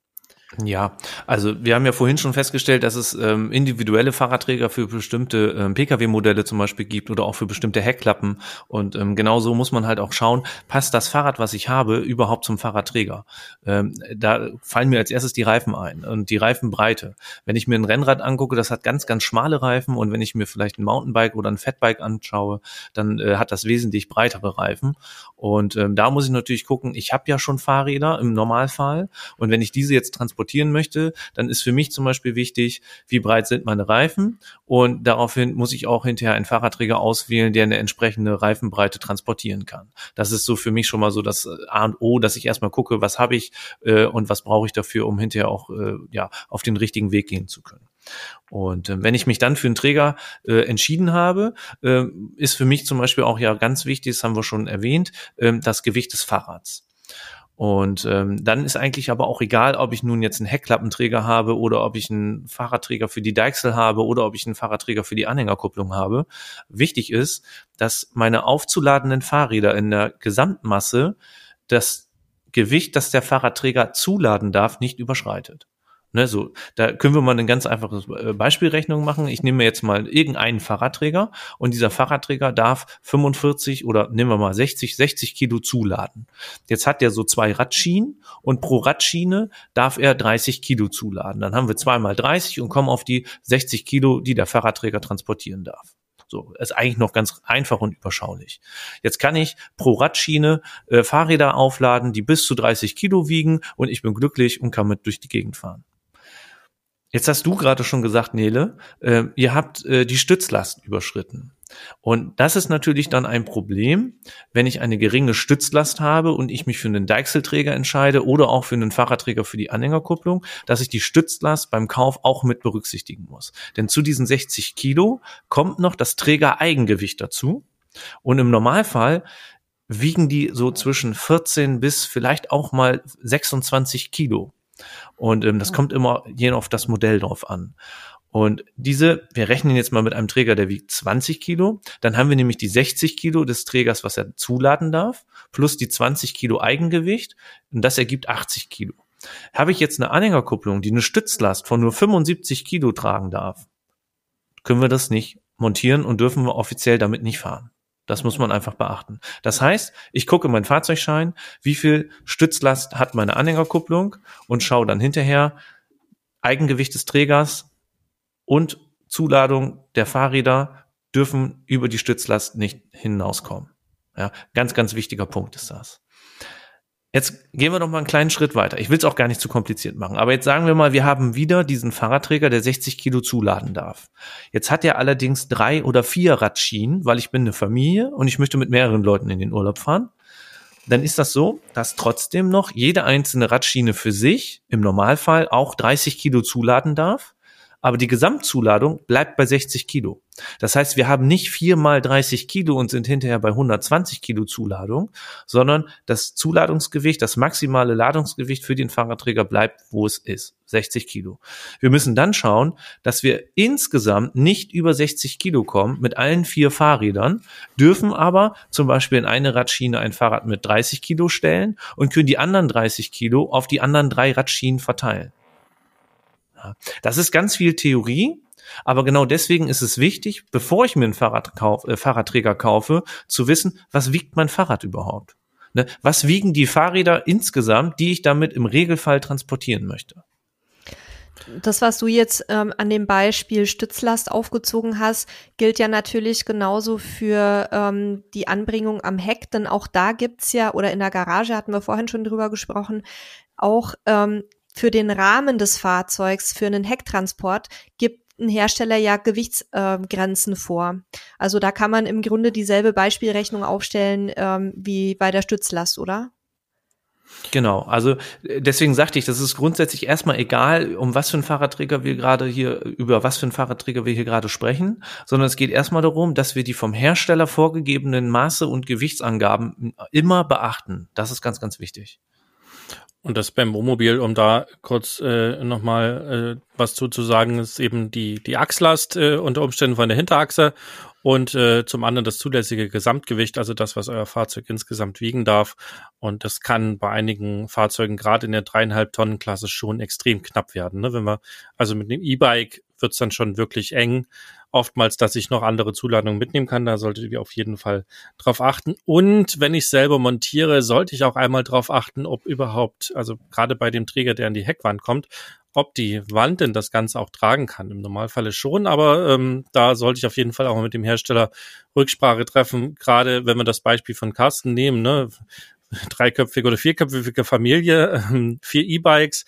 Ja, also wir haben ja vorhin schon festgestellt, dass es ähm, individuelle Fahrradträger für bestimmte ähm, Pkw-Modelle zum Beispiel gibt oder auch für bestimmte Heckklappen. Und ähm, genau so muss man halt auch schauen, passt das Fahrrad, was ich habe, überhaupt zum Fahrradträger? Ähm, da fallen mir als erstes die Reifen ein und die Reifenbreite. Wenn ich mir ein Rennrad angucke, das hat ganz, ganz schmale Reifen und wenn ich mir vielleicht ein Mountainbike oder ein Fatbike anschaue, dann äh, hat das wesentlich breitere Reifen. Und ähm, da muss ich natürlich gucken, ich habe ja schon Fahrräder im Normalfall und wenn ich diese jetzt transportiere, transportieren möchte, dann ist für mich zum Beispiel wichtig, wie breit sind meine Reifen und daraufhin muss ich auch hinterher einen Fahrradträger auswählen, der eine entsprechende Reifenbreite transportieren kann. Das ist so für mich schon mal so das A und O, dass ich erstmal gucke, was habe ich äh, und was brauche ich dafür, um hinterher auch äh, ja auf den richtigen Weg gehen zu können. Und äh, wenn ich mich dann für einen Träger äh, entschieden habe, äh, ist für mich zum Beispiel auch ja ganz wichtig, das haben wir schon erwähnt, äh, das Gewicht des Fahrrads. Und ähm, dann ist eigentlich aber auch egal, ob ich nun jetzt einen Heckklappenträger habe oder ob ich einen Fahrradträger für die Deichsel habe oder ob ich einen Fahrradträger für die Anhängerkupplung habe. Wichtig ist, dass meine aufzuladenden Fahrräder in der Gesamtmasse das Gewicht, das der Fahrradträger zuladen darf, nicht überschreitet. Ne, so, da können wir mal eine ganz einfache äh, Beispielrechnung machen. Ich nehme jetzt mal irgendeinen Fahrradträger und dieser Fahrradträger darf 45 oder nehmen wir mal 60, 60 Kilo zuladen. Jetzt hat der so zwei Radschienen und pro Radschiene darf er 30 Kilo zuladen. Dann haben wir zweimal 30 und kommen auf die 60 Kilo, die der Fahrradträger transportieren darf. So, ist eigentlich noch ganz einfach und überschaulich. Jetzt kann ich pro Radschiene äh, Fahrräder aufladen, die bis zu 30 Kilo wiegen und ich bin glücklich und kann mit durch die Gegend fahren. Jetzt hast du gerade schon gesagt, Nele, äh, ihr habt äh, die Stützlast überschritten. Und das ist natürlich dann ein Problem, wenn ich eine geringe Stützlast habe und ich mich für einen Deichselträger entscheide oder auch für einen Fahrradträger für die Anhängerkupplung, dass ich die Stützlast beim Kauf auch mit berücksichtigen muss. Denn zu diesen 60 Kilo kommt noch das Trägereigengewicht dazu. Und im Normalfall wiegen die so zwischen 14 bis vielleicht auch mal 26 Kilo. Und ähm, das kommt immer je auf das Modell drauf an. Und diese, wir rechnen jetzt mal mit einem Träger, der wiegt 20 Kilo. Dann haben wir nämlich die 60 Kilo des Trägers, was er zuladen darf, plus die 20 Kilo Eigengewicht. Und das ergibt 80 Kilo. Habe ich jetzt eine Anhängerkupplung, die eine Stützlast von nur 75 Kilo tragen darf, können wir das nicht montieren und dürfen wir offiziell damit nicht fahren. Das muss man einfach beachten. Das heißt, ich gucke meinen Fahrzeugschein, wie viel Stützlast hat meine Anhängerkupplung und schaue dann hinterher Eigengewicht des Trägers und Zuladung der Fahrräder dürfen über die Stützlast nicht hinauskommen. Ja, ganz, ganz wichtiger Punkt ist das. Jetzt gehen wir noch mal einen kleinen Schritt weiter. Ich will es auch gar nicht zu kompliziert machen. Aber jetzt sagen wir mal, wir haben wieder diesen Fahrradträger, der 60 Kilo zuladen darf. Jetzt hat er allerdings drei oder vier Radschienen, weil ich bin eine Familie und ich möchte mit mehreren Leuten in den Urlaub fahren. Dann ist das so, dass trotzdem noch jede einzelne Radschiene für sich im Normalfall auch 30 Kilo zuladen darf aber die Gesamtzuladung bleibt bei 60 Kilo. Das heißt, wir haben nicht vier mal 30 Kilo und sind hinterher bei 120 Kilo Zuladung, sondern das Zuladungsgewicht, das maximale Ladungsgewicht für den Fahrradträger bleibt, wo es ist, 60 Kilo. Wir müssen dann schauen, dass wir insgesamt nicht über 60 Kilo kommen mit allen vier Fahrrädern, dürfen aber zum Beispiel in eine Radschiene ein Fahrrad mit 30 Kilo stellen und können die anderen 30 Kilo auf die anderen drei Radschienen verteilen. Das ist ganz viel Theorie, aber genau deswegen ist es wichtig, bevor ich mir einen Fahrrad kauf, äh, Fahrradträger kaufe, zu wissen, was wiegt mein Fahrrad überhaupt? Ne? Was wiegen die Fahrräder insgesamt, die ich damit im Regelfall transportieren möchte? Das, was du jetzt ähm, an dem Beispiel Stützlast aufgezogen hast, gilt ja natürlich genauso für ähm, die Anbringung am Heck, denn auch da gibt's ja, oder in der Garage hatten wir vorhin schon drüber gesprochen, auch ähm, für den Rahmen des Fahrzeugs, für einen Hecktransport, gibt ein Hersteller ja Gewichtsgrenzen äh, vor. Also da kann man im Grunde dieselbe Beispielrechnung aufstellen ähm, wie bei der Stützlast, oder? Genau, also äh, deswegen sagte ich, das ist grundsätzlich erstmal egal, um was für einen Fahrradträger wir gerade hier, über was für einen Fahrradträger wir hier gerade sprechen, sondern es geht erstmal darum, dass wir die vom Hersteller vorgegebenen Maße und Gewichtsangaben immer beachten. Das ist ganz, ganz wichtig. Und das beim Wohnmobil, um da kurz äh, nochmal äh, was zuzusagen, ist eben die, die Achslast äh, unter Umständen von der Hinterachse und äh, zum anderen das zulässige Gesamtgewicht, also das, was euer Fahrzeug insgesamt wiegen darf. Und das kann bei einigen Fahrzeugen gerade in der dreieinhalb Tonnen Klasse schon extrem knapp werden. Ne? Wenn wir also mit dem E-Bike wird's dann schon wirklich eng oftmals, dass ich noch andere Zuladungen mitnehmen kann. Da solltet ihr auf jeden Fall drauf achten. Und wenn ich selber montiere, sollte ich auch einmal drauf achten, ob überhaupt, also gerade bei dem Träger, der an die Heckwand kommt, ob die Wand denn das Ganze auch tragen kann. Im Normalfall schon, aber ähm, da sollte ich auf jeden Fall auch mit dem Hersteller Rücksprache treffen. Gerade wenn wir das Beispiel von Carsten nehmen, ne, dreiköpfige oder vierköpfige Familie, ähm, vier E-Bikes,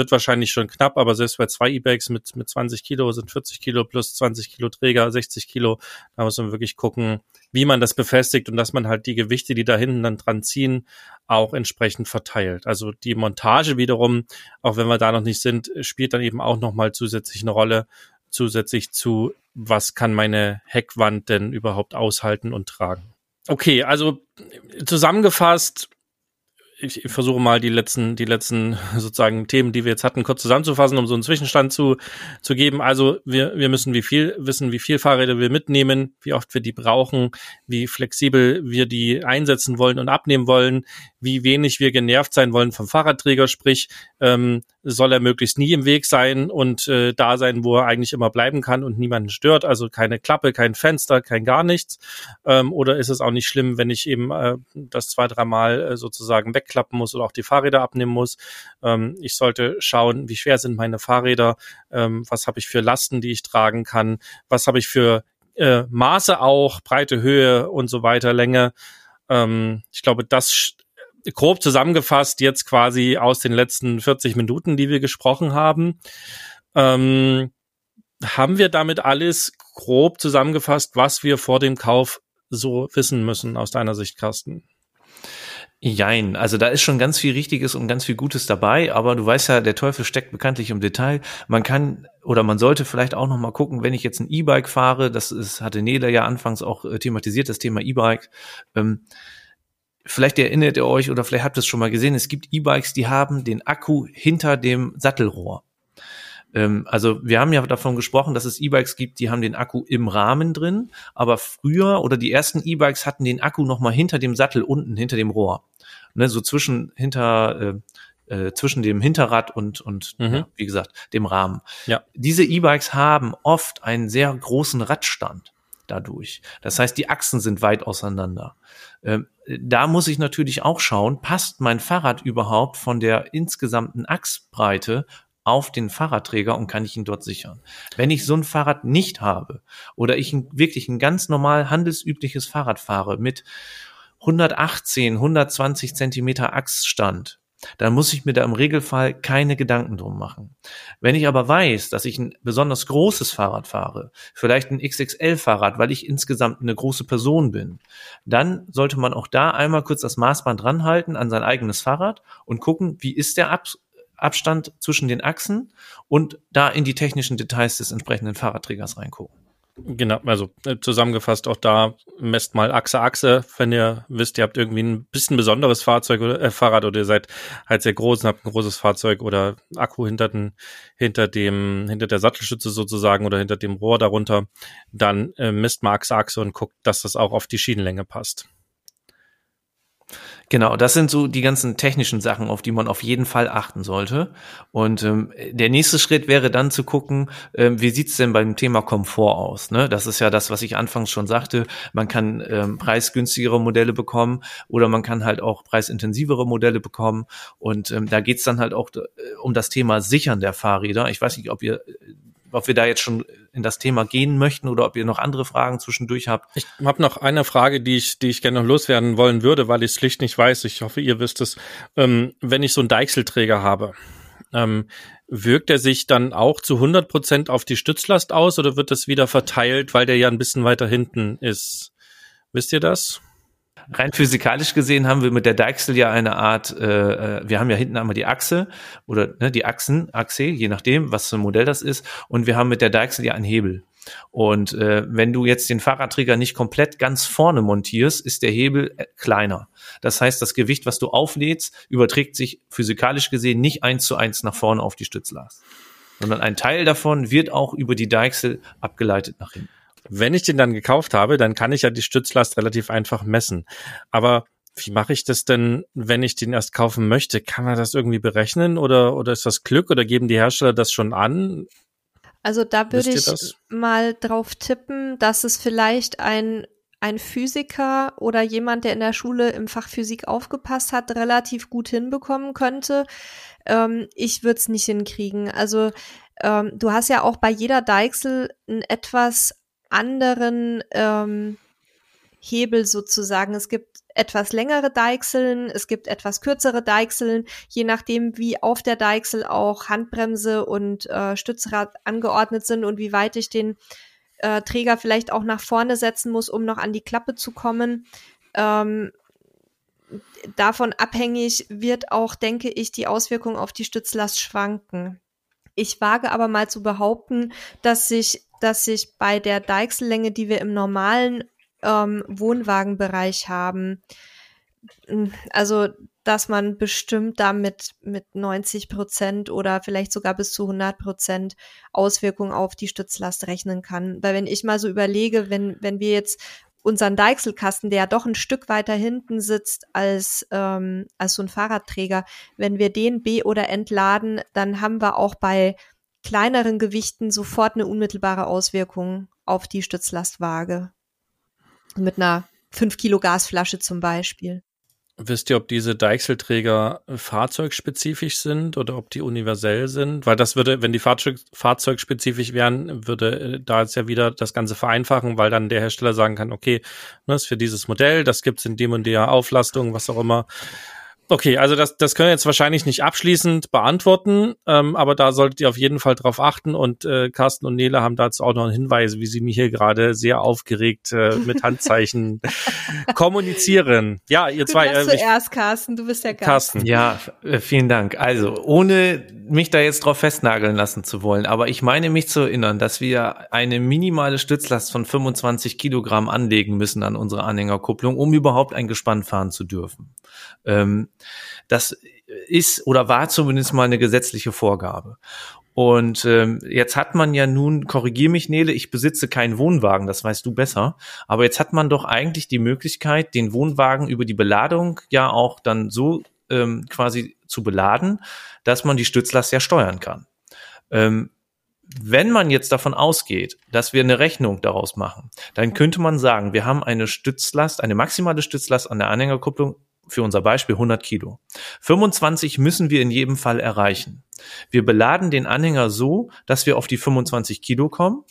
wird wahrscheinlich schon knapp, aber selbst bei zwei E-Bikes mit, mit 20 Kilo sind 40 Kilo plus 20 Kilo Träger, 60 Kilo. Da muss man wirklich gucken, wie man das befestigt und dass man halt die Gewichte, die da hinten dann dran ziehen, auch entsprechend verteilt. Also die Montage wiederum, auch wenn wir da noch nicht sind, spielt dann eben auch nochmal zusätzlich eine Rolle, zusätzlich zu, was kann meine Heckwand denn überhaupt aushalten und tragen. Okay, also zusammengefasst, ich versuche mal die letzten, die letzten <laughs> sozusagen Themen, die wir jetzt hatten, kurz zusammenzufassen, um so einen Zwischenstand zu, zu geben. Also wir, wir müssen wie viel, wissen, wie viel Fahrräder wir mitnehmen, wie oft wir die brauchen, wie flexibel wir die einsetzen wollen und abnehmen wollen, wie wenig wir genervt sein wollen vom Fahrradträger, sprich, ähm, soll er möglichst nie im Weg sein und äh, da sein, wo er eigentlich immer bleiben kann und niemanden stört. Also keine Klappe, kein Fenster, kein gar nichts. Ähm, oder ist es auch nicht schlimm, wenn ich eben äh, das zwei, dreimal äh, sozusagen wegklappen muss oder auch die Fahrräder abnehmen muss. Ähm, ich sollte schauen, wie schwer sind meine Fahrräder, ähm, was habe ich für Lasten, die ich tragen kann, was habe ich für äh, Maße auch, Breite, Höhe und so weiter, Länge. Ähm, ich glaube, das grob zusammengefasst jetzt quasi aus den letzten 40 Minuten, die wir gesprochen haben. Ähm, haben wir damit alles grob zusammengefasst, was wir vor dem Kauf so wissen müssen aus deiner Sicht, Carsten? Jein, also da ist schon ganz viel Richtiges und ganz viel Gutes dabei, aber du weißt ja, der Teufel steckt bekanntlich im Detail. Man kann oder man sollte vielleicht auch noch mal gucken, wenn ich jetzt ein E-Bike fahre, das ist, hatte Nele ja anfangs auch äh, thematisiert, das Thema E-Bike. Ähm, vielleicht erinnert ihr euch oder vielleicht habt ihr es schon mal gesehen, es gibt E-Bikes, die haben den Akku hinter dem Sattelrohr. Ähm, also wir haben ja davon gesprochen, dass es E-Bikes gibt, die haben den Akku im Rahmen drin, aber früher oder die ersten E-Bikes hatten den Akku noch mal hinter dem Sattel unten, hinter dem Rohr. Ne, so zwischen hinter äh, äh, zwischen dem Hinterrad und und Mhm. ja, wie gesagt dem Rahmen. Ja. Diese E-Bikes haben oft einen sehr großen Radstand dadurch. Das heißt, die Achsen sind weit auseinander. Ähm, da muss ich natürlich auch schauen, passt mein Fahrrad überhaupt von der insgesamten Achsbreite auf den Fahrradträger und kann ich ihn dort sichern. Wenn ich so ein Fahrrad nicht habe oder ich wirklich ein ganz normal handelsübliches Fahrrad fahre mit 118, 120 Zentimeter Achsstand, dann muss ich mir da im Regelfall keine Gedanken drum machen. Wenn ich aber weiß, dass ich ein besonders großes Fahrrad fahre, vielleicht ein XXL-Fahrrad, weil ich insgesamt eine große Person bin, dann sollte man auch da einmal kurz das Maßband ranhalten an sein eigenes Fahrrad und gucken, wie ist der Ab Abstand zwischen den Achsen und da in die technischen Details des entsprechenden Fahrradträgers reingucken. Genau, also äh, zusammengefasst auch da messt mal Achse Achse, wenn ihr wisst, ihr habt irgendwie ein bisschen besonderes Fahrzeug oder äh, Fahrrad oder ihr seid halt sehr groß und habt ein großes Fahrzeug oder Akku hinter den, hinter dem hinter der Sattelstütze sozusagen oder hinter dem Rohr darunter, dann äh, misst mal Achse Achse und guckt, dass das auch auf die Schienenlänge passt. Genau, das sind so die ganzen technischen Sachen, auf die man auf jeden Fall achten sollte. Und ähm, der nächste Schritt wäre dann zu gucken, ähm, wie sieht's denn beim Thema Komfort aus? Ne? Das ist ja das, was ich anfangs schon sagte. Man kann ähm, preisgünstigere Modelle bekommen oder man kann halt auch preisintensivere Modelle bekommen. Und ähm, da geht's dann halt auch äh, um das Thema Sichern der Fahrräder. Ich weiß nicht, ob ihr ob wir da jetzt schon in das Thema gehen möchten oder ob ihr noch andere Fragen zwischendurch habt. Ich habe noch eine Frage, die ich, die ich gerne noch loswerden wollen würde, weil ich es schlicht nicht weiß. Ich hoffe, ihr wisst es. Ähm, wenn ich so einen Deichselträger habe, ähm, wirkt er sich dann auch zu 100 Prozent auf die Stützlast aus oder wird das wieder verteilt, weil der ja ein bisschen weiter hinten ist? Wisst ihr das? Rein physikalisch gesehen haben wir mit der Deichsel ja eine Art, äh, wir haben ja hinten einmal die Achse oder ne, die Achsen, Achse, je nachdem, was für ein Modell das ist, und wir haben mit der Deichsel ja einen Hebel. Und äh, wenn du jetzt den Fahrradträger nicht komplett ganz vorne montierst, ist der Hebel äh, kleiner. Das heißt, das Gewicht, was du auflädst, überträgt sich physikalisch gesehen nicht eins zu eins nach vorne auf die Stützlast, sondern ein Teil davon wird auch über die Deichsel abgeleitet nach hinten. Wenn ich den dann gekauft habe, dann kann ich ja die Stützlast relativ einfach messen. Aber wie mache ich das denn, wenn ich den erst kaufen möchte? Kann man das irgendwie berechnen oder, oder ist das Glück oder geben die Hersteller das schon an? Also da würde ich das? mal drauf tippen, dass es vielleicht ein, ein Physiker oder jemand, der in der Schule im Fach Physik aufgepasst hat, relativ gut hinbekommen könnte. Ähm, ich würde es nicht hinkriegen. Also ähm, du hast ja auch bei jeder Deichsel einen etwas anderen ähm, Hebel sozusagen. Es gibt etwas längere Deichseln, es gibt etwas kürzere Deichseln, je nachdem, wie auf der Deichsel auch Handbremse und äh, Stützrad angeordnet sind und wie weit ich den äh, Träger vielleicht auch nach vorne setzen muss, um noch an die Klappe zu kommen. Ähm, davon abhängig wird auch, denke ich, die Auswirkung auf die Stützlast schwanken. Ich wage aber mal zu behaupten, dass sich, dass sich bei der Deichsellänge, die wir im normalen ähm, Wohnwagenbereich haben, m, also dass man bestimmt damit mit 90 Prozent oder vielleicht sogar bis zu 100 Prozent Auswirkungen auf die Stützlast rechnen kann. Weil wenn ich mal so überlege, wenn, wenn wir jetzt unseren Deichselkasten, der ja doch ein Stück weiter hinten sitzt als, ähm, als so ein Fahrradträger, wenn wir den be- oder entladen, dann haben wir auch bei kleineren Gewichten sofort eine unmittelbare Auswirkung auf die Stützlastwaage. Mit einer 5 Kilo Gasflasche zum Beispiel. Wisst ihr, ob diese Deichselträger fahrzeugspezifisch sind oder ob die universell sind? Weil das würde, wenn die Fahrzeug, fahrzeugspezifisch wären, würde äh, da jetzt ja wieder das Ganze vereinfachen, weil dann der Hersteller sagen kann, okay, ne, ist für dieses Modell, das gibt's in dem und der Auflastung, was auch immer. Okay, also das, das können wir jetzt wahrscheinlich nicht abschließend beantworten, ähm, aber da solltet ihr auf jeden Fall drauf achten und äh, Carsten und Nele haben dazu auch noch einen Hinweis, wie sie mir hier gerade sehr aufgeregt äh, mit Handzeichen <laughs> kommunizieren. Ja, ihr Du zwei. äh, ich- zuerst, Carsten, du bist der Gast. Carsten. Ja, äh, vielen Dank. Also, ohne mich da jetzt drauf festnageln lassen zu wollen, aber ich meine mich zu erinnern, dass wir eine minimale Stützlast von 25 Kilogramm anlegen müssen an unsere Anhängerkupplung, um überhaupt ein Gespann fahren zu dürfen. Ähm, das ist oder war zumindest mal eine gesetzliche Vorgabe. Und ähm, jetzt hat man ja nun, korrigier mich, Nele, ich besitze keinen Wohnwagen, das weißt du besser. Aber jetzt hat man doch eigentlich die Möglichkeit, den Wohnwagen über die Beladung ja auch dann so ähm, quasi zu beladen, dass man die Stützlast ja steuern kann. Ähm, wenn man jetzt davon ausgeht, dass wir eine Rechnung daraus machen, dann könnte man sagen, wir haben eine Stützlast, eine maximale Stützlast an der Anhängerkupplung für unser Beispiel 100 Kilo. 25 müssen wir in jedem Fall erreichen. Wir beladen den Anhänger so, dass wir auf die 25 Kilo kommen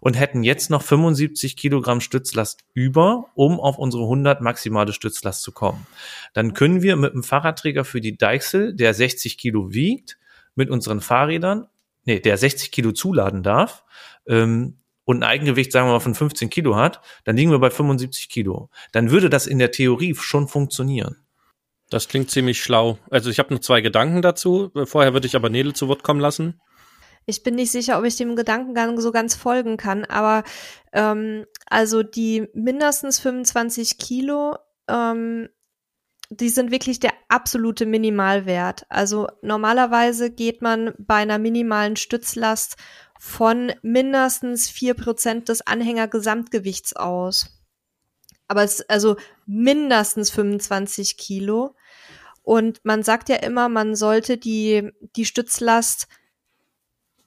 und hätten jetzt noch 75 Kilogramm Stützlast über, um auf unsere 100 maximale Stützlast zu kommen. Dann können wir mit dem Fahrradträger für die Deichsel, der 60 Kilo wiegt, mit unseren Fahrrädern, nee, der 60 Kilo zuladen darf, ähm, und ein Eigengewicht, sagen wir mal, von 15 Kilo hat, dann liegen wir bei 75 Kilo. Dann würde das in der Theorie schon funktionieren. Das klingt ziemlich schlau. Also ich habe noch zwei Gedanken dazu. Vorher würde ich aber Nedel zu Wort kommen lassen. Ich bin nicht sicher, ob ich dem Gedankengang so ganz folgen kann, aber ähm, also die mindestens 25 Kilo, ähm, die sind wirklich der absolute Minimalwert. Also normalerweise geht man bei einer minimalen Stützlast von mindestens vier Prozent des Anhängergesamtgewichts aus aber es also mindestens 25 Kilo. Und man sagt ja immer, man sollte die, die Stützlast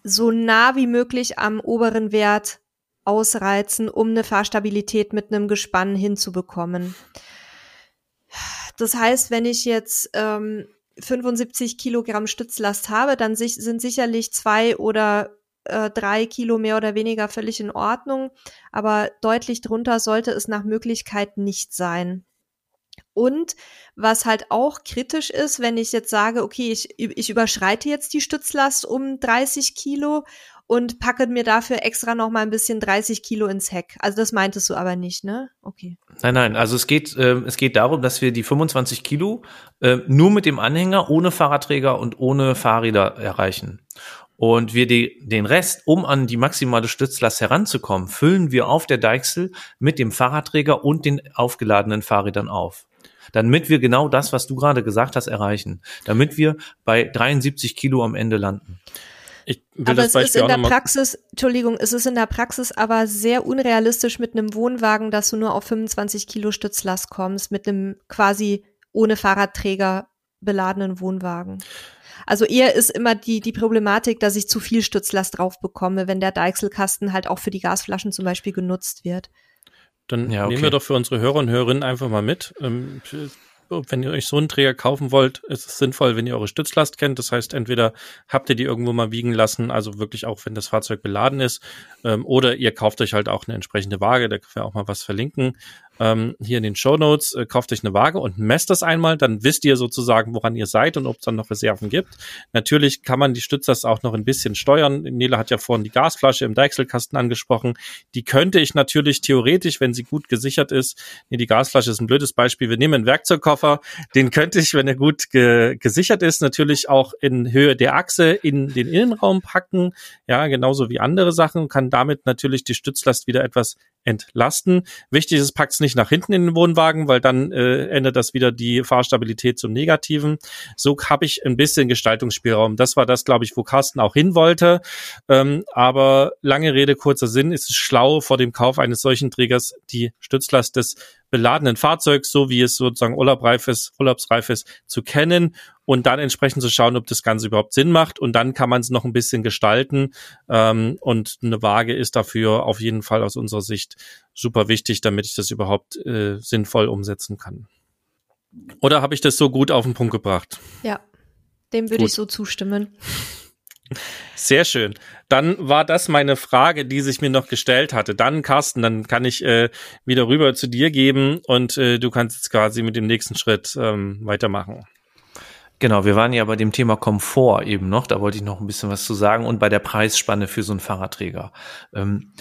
so nah wie möglich am oberen Wert ausreizen, um eine Fahrstabilität mit einem Gespann hinzubekommen. Das heißt, wenn ich jetzt ähm, 75 Kilogramm Stützlast habe, dann sich, sind sicherlich zwei oder äh, drei Kilo mehr oder weniger völlig in Ordnung, aber deutlich drunter sollte es nach Möglichkeit nicht sein. Und was halt auch kritisch ist, wenn ich jetzt sage, okay, ich, ich überschreite jetzt die Stützlast um 30 Kilo und packe mir dafür extra noch mal ein bisschen 30 Kilo ins Heck. Also das meintest du aber nicht, ne? Okay. Nein, nein. Also es geht, äh, es geht darum, dass wir die 25 Kilo äh, nur mit dem Anhänger, ohne Fahrradträger und ohne Fahrräder erreichen und wir die, den Rest, um an die maximale Stützlast heranzukommen, füllen wir auf der Deichsel mit dem Fahrradträger und den aufgeladenen Fahrrädern auf. Damit wir genau das, was du gerade gesagt hast, erreichen. Damit wir bei 73 Kilo am Ende landen. Ich will aber das es ist in der Praxis, Entschuldigung, es ist in der Praxis aber sehr unrealistisch mit einem Wohnwagen, dass du nur auf 25 Kilo Stützlast kommst, mit einem quasi ohne Fahrradträger beladenen Wohnwagen. Also eher ist immer die, die Problematik, dass ich zu viel Stützlast drauf bekomme, wenn der Deichselkasten halt auch für die Gasflaschen zum Beispiel genutzt wird. Dann ja, okay. nehmen wir doch für unsere Hörer und Hörerinnen einfach mal mit. Ähm, wenn ihr euch so einen Träger kaufen wollt, ist es sinnvoll, wenn ihr eure Stützlast kennt. Das heißt, entweder habt ihr die irgendwo mal wiegen lassen, also wirklich auch, wenn das Fahrzeug beladen ist, ähm, oder ihr kauft euch halt auch eine entsprechende Waage, da können wir auch mal was verlinken ähm, hier in den Show Notes, äh, kauft euch eine Waage und messt das einmal, dann wisst ihr sozusagen, woran ihr seid und ob es dann noch Reserven gibt. Natürlich kann man die Stützlast auch noch ein bisschen steuern. Nele hat ja vorhin die Gasflasche im Deichselkasten angesprochen. Die könnte ich natürlich theoretisch, wenn sie gut gesichert ist, nee, die Gasflasche ist ein blödes Beispiel. Wir nehmen einen Werkzeugkoffer, den könnte ich, wenn er gut ge gesichert ist, natürlich auch in Höhe der Achse in den Innenraum packen. Ja, genauso wie andere Sachen, kann damit natürlich die Stützlast wieder etwas entlasten. Wichtig ist, packt es nicht nach hinten in den Wohnwagen, weil dann äh, ändert das wieder die Fahrstabilität zum Negativen. So habe ich ein bisschen Gestaltungsspielraum. Das war das, glaube ich, wo Carsten auch hin wollte. Ähm, aber lange Rede, kurzer Sinn, ist es schlau, vor dem Kauf eines solchen Trägers die Stützlast des beladenen Fahrzeugs, so wie es sozusagen urlaubreif ist, urlaubsreif ist, zu kennen und dann entsprechend zu schauen, ob das Ganze überhaupt Sinn macht. Und dann kann man es noch ein bisschen gestalten. Ähm, und eine Waage ist dafür auf jeden Fall aus unserer Sicht super wichtig, damit ich das überhaupt äh, sinnvoll umsetzen kann. Oder habe ich das so gut auf den Punkt gebracht? Ja, dem würde ich so zustimmen. Sehr schön. Dann war das meine Frage, die sich mir noch gestellt hatte. Dann, Carsten, dann kann ich äh, wieder rüber zu dir geben und äh, du kannst jetzt quasi mit dem nächsten Schritt ähm, weitermachen. Genau, wir waren ja bei dem Thema Komfort eben noch, da wollte ich noch ein bisschen was zu sagen und bei der Preisspanne für so einen Fahrradträger. Ähm,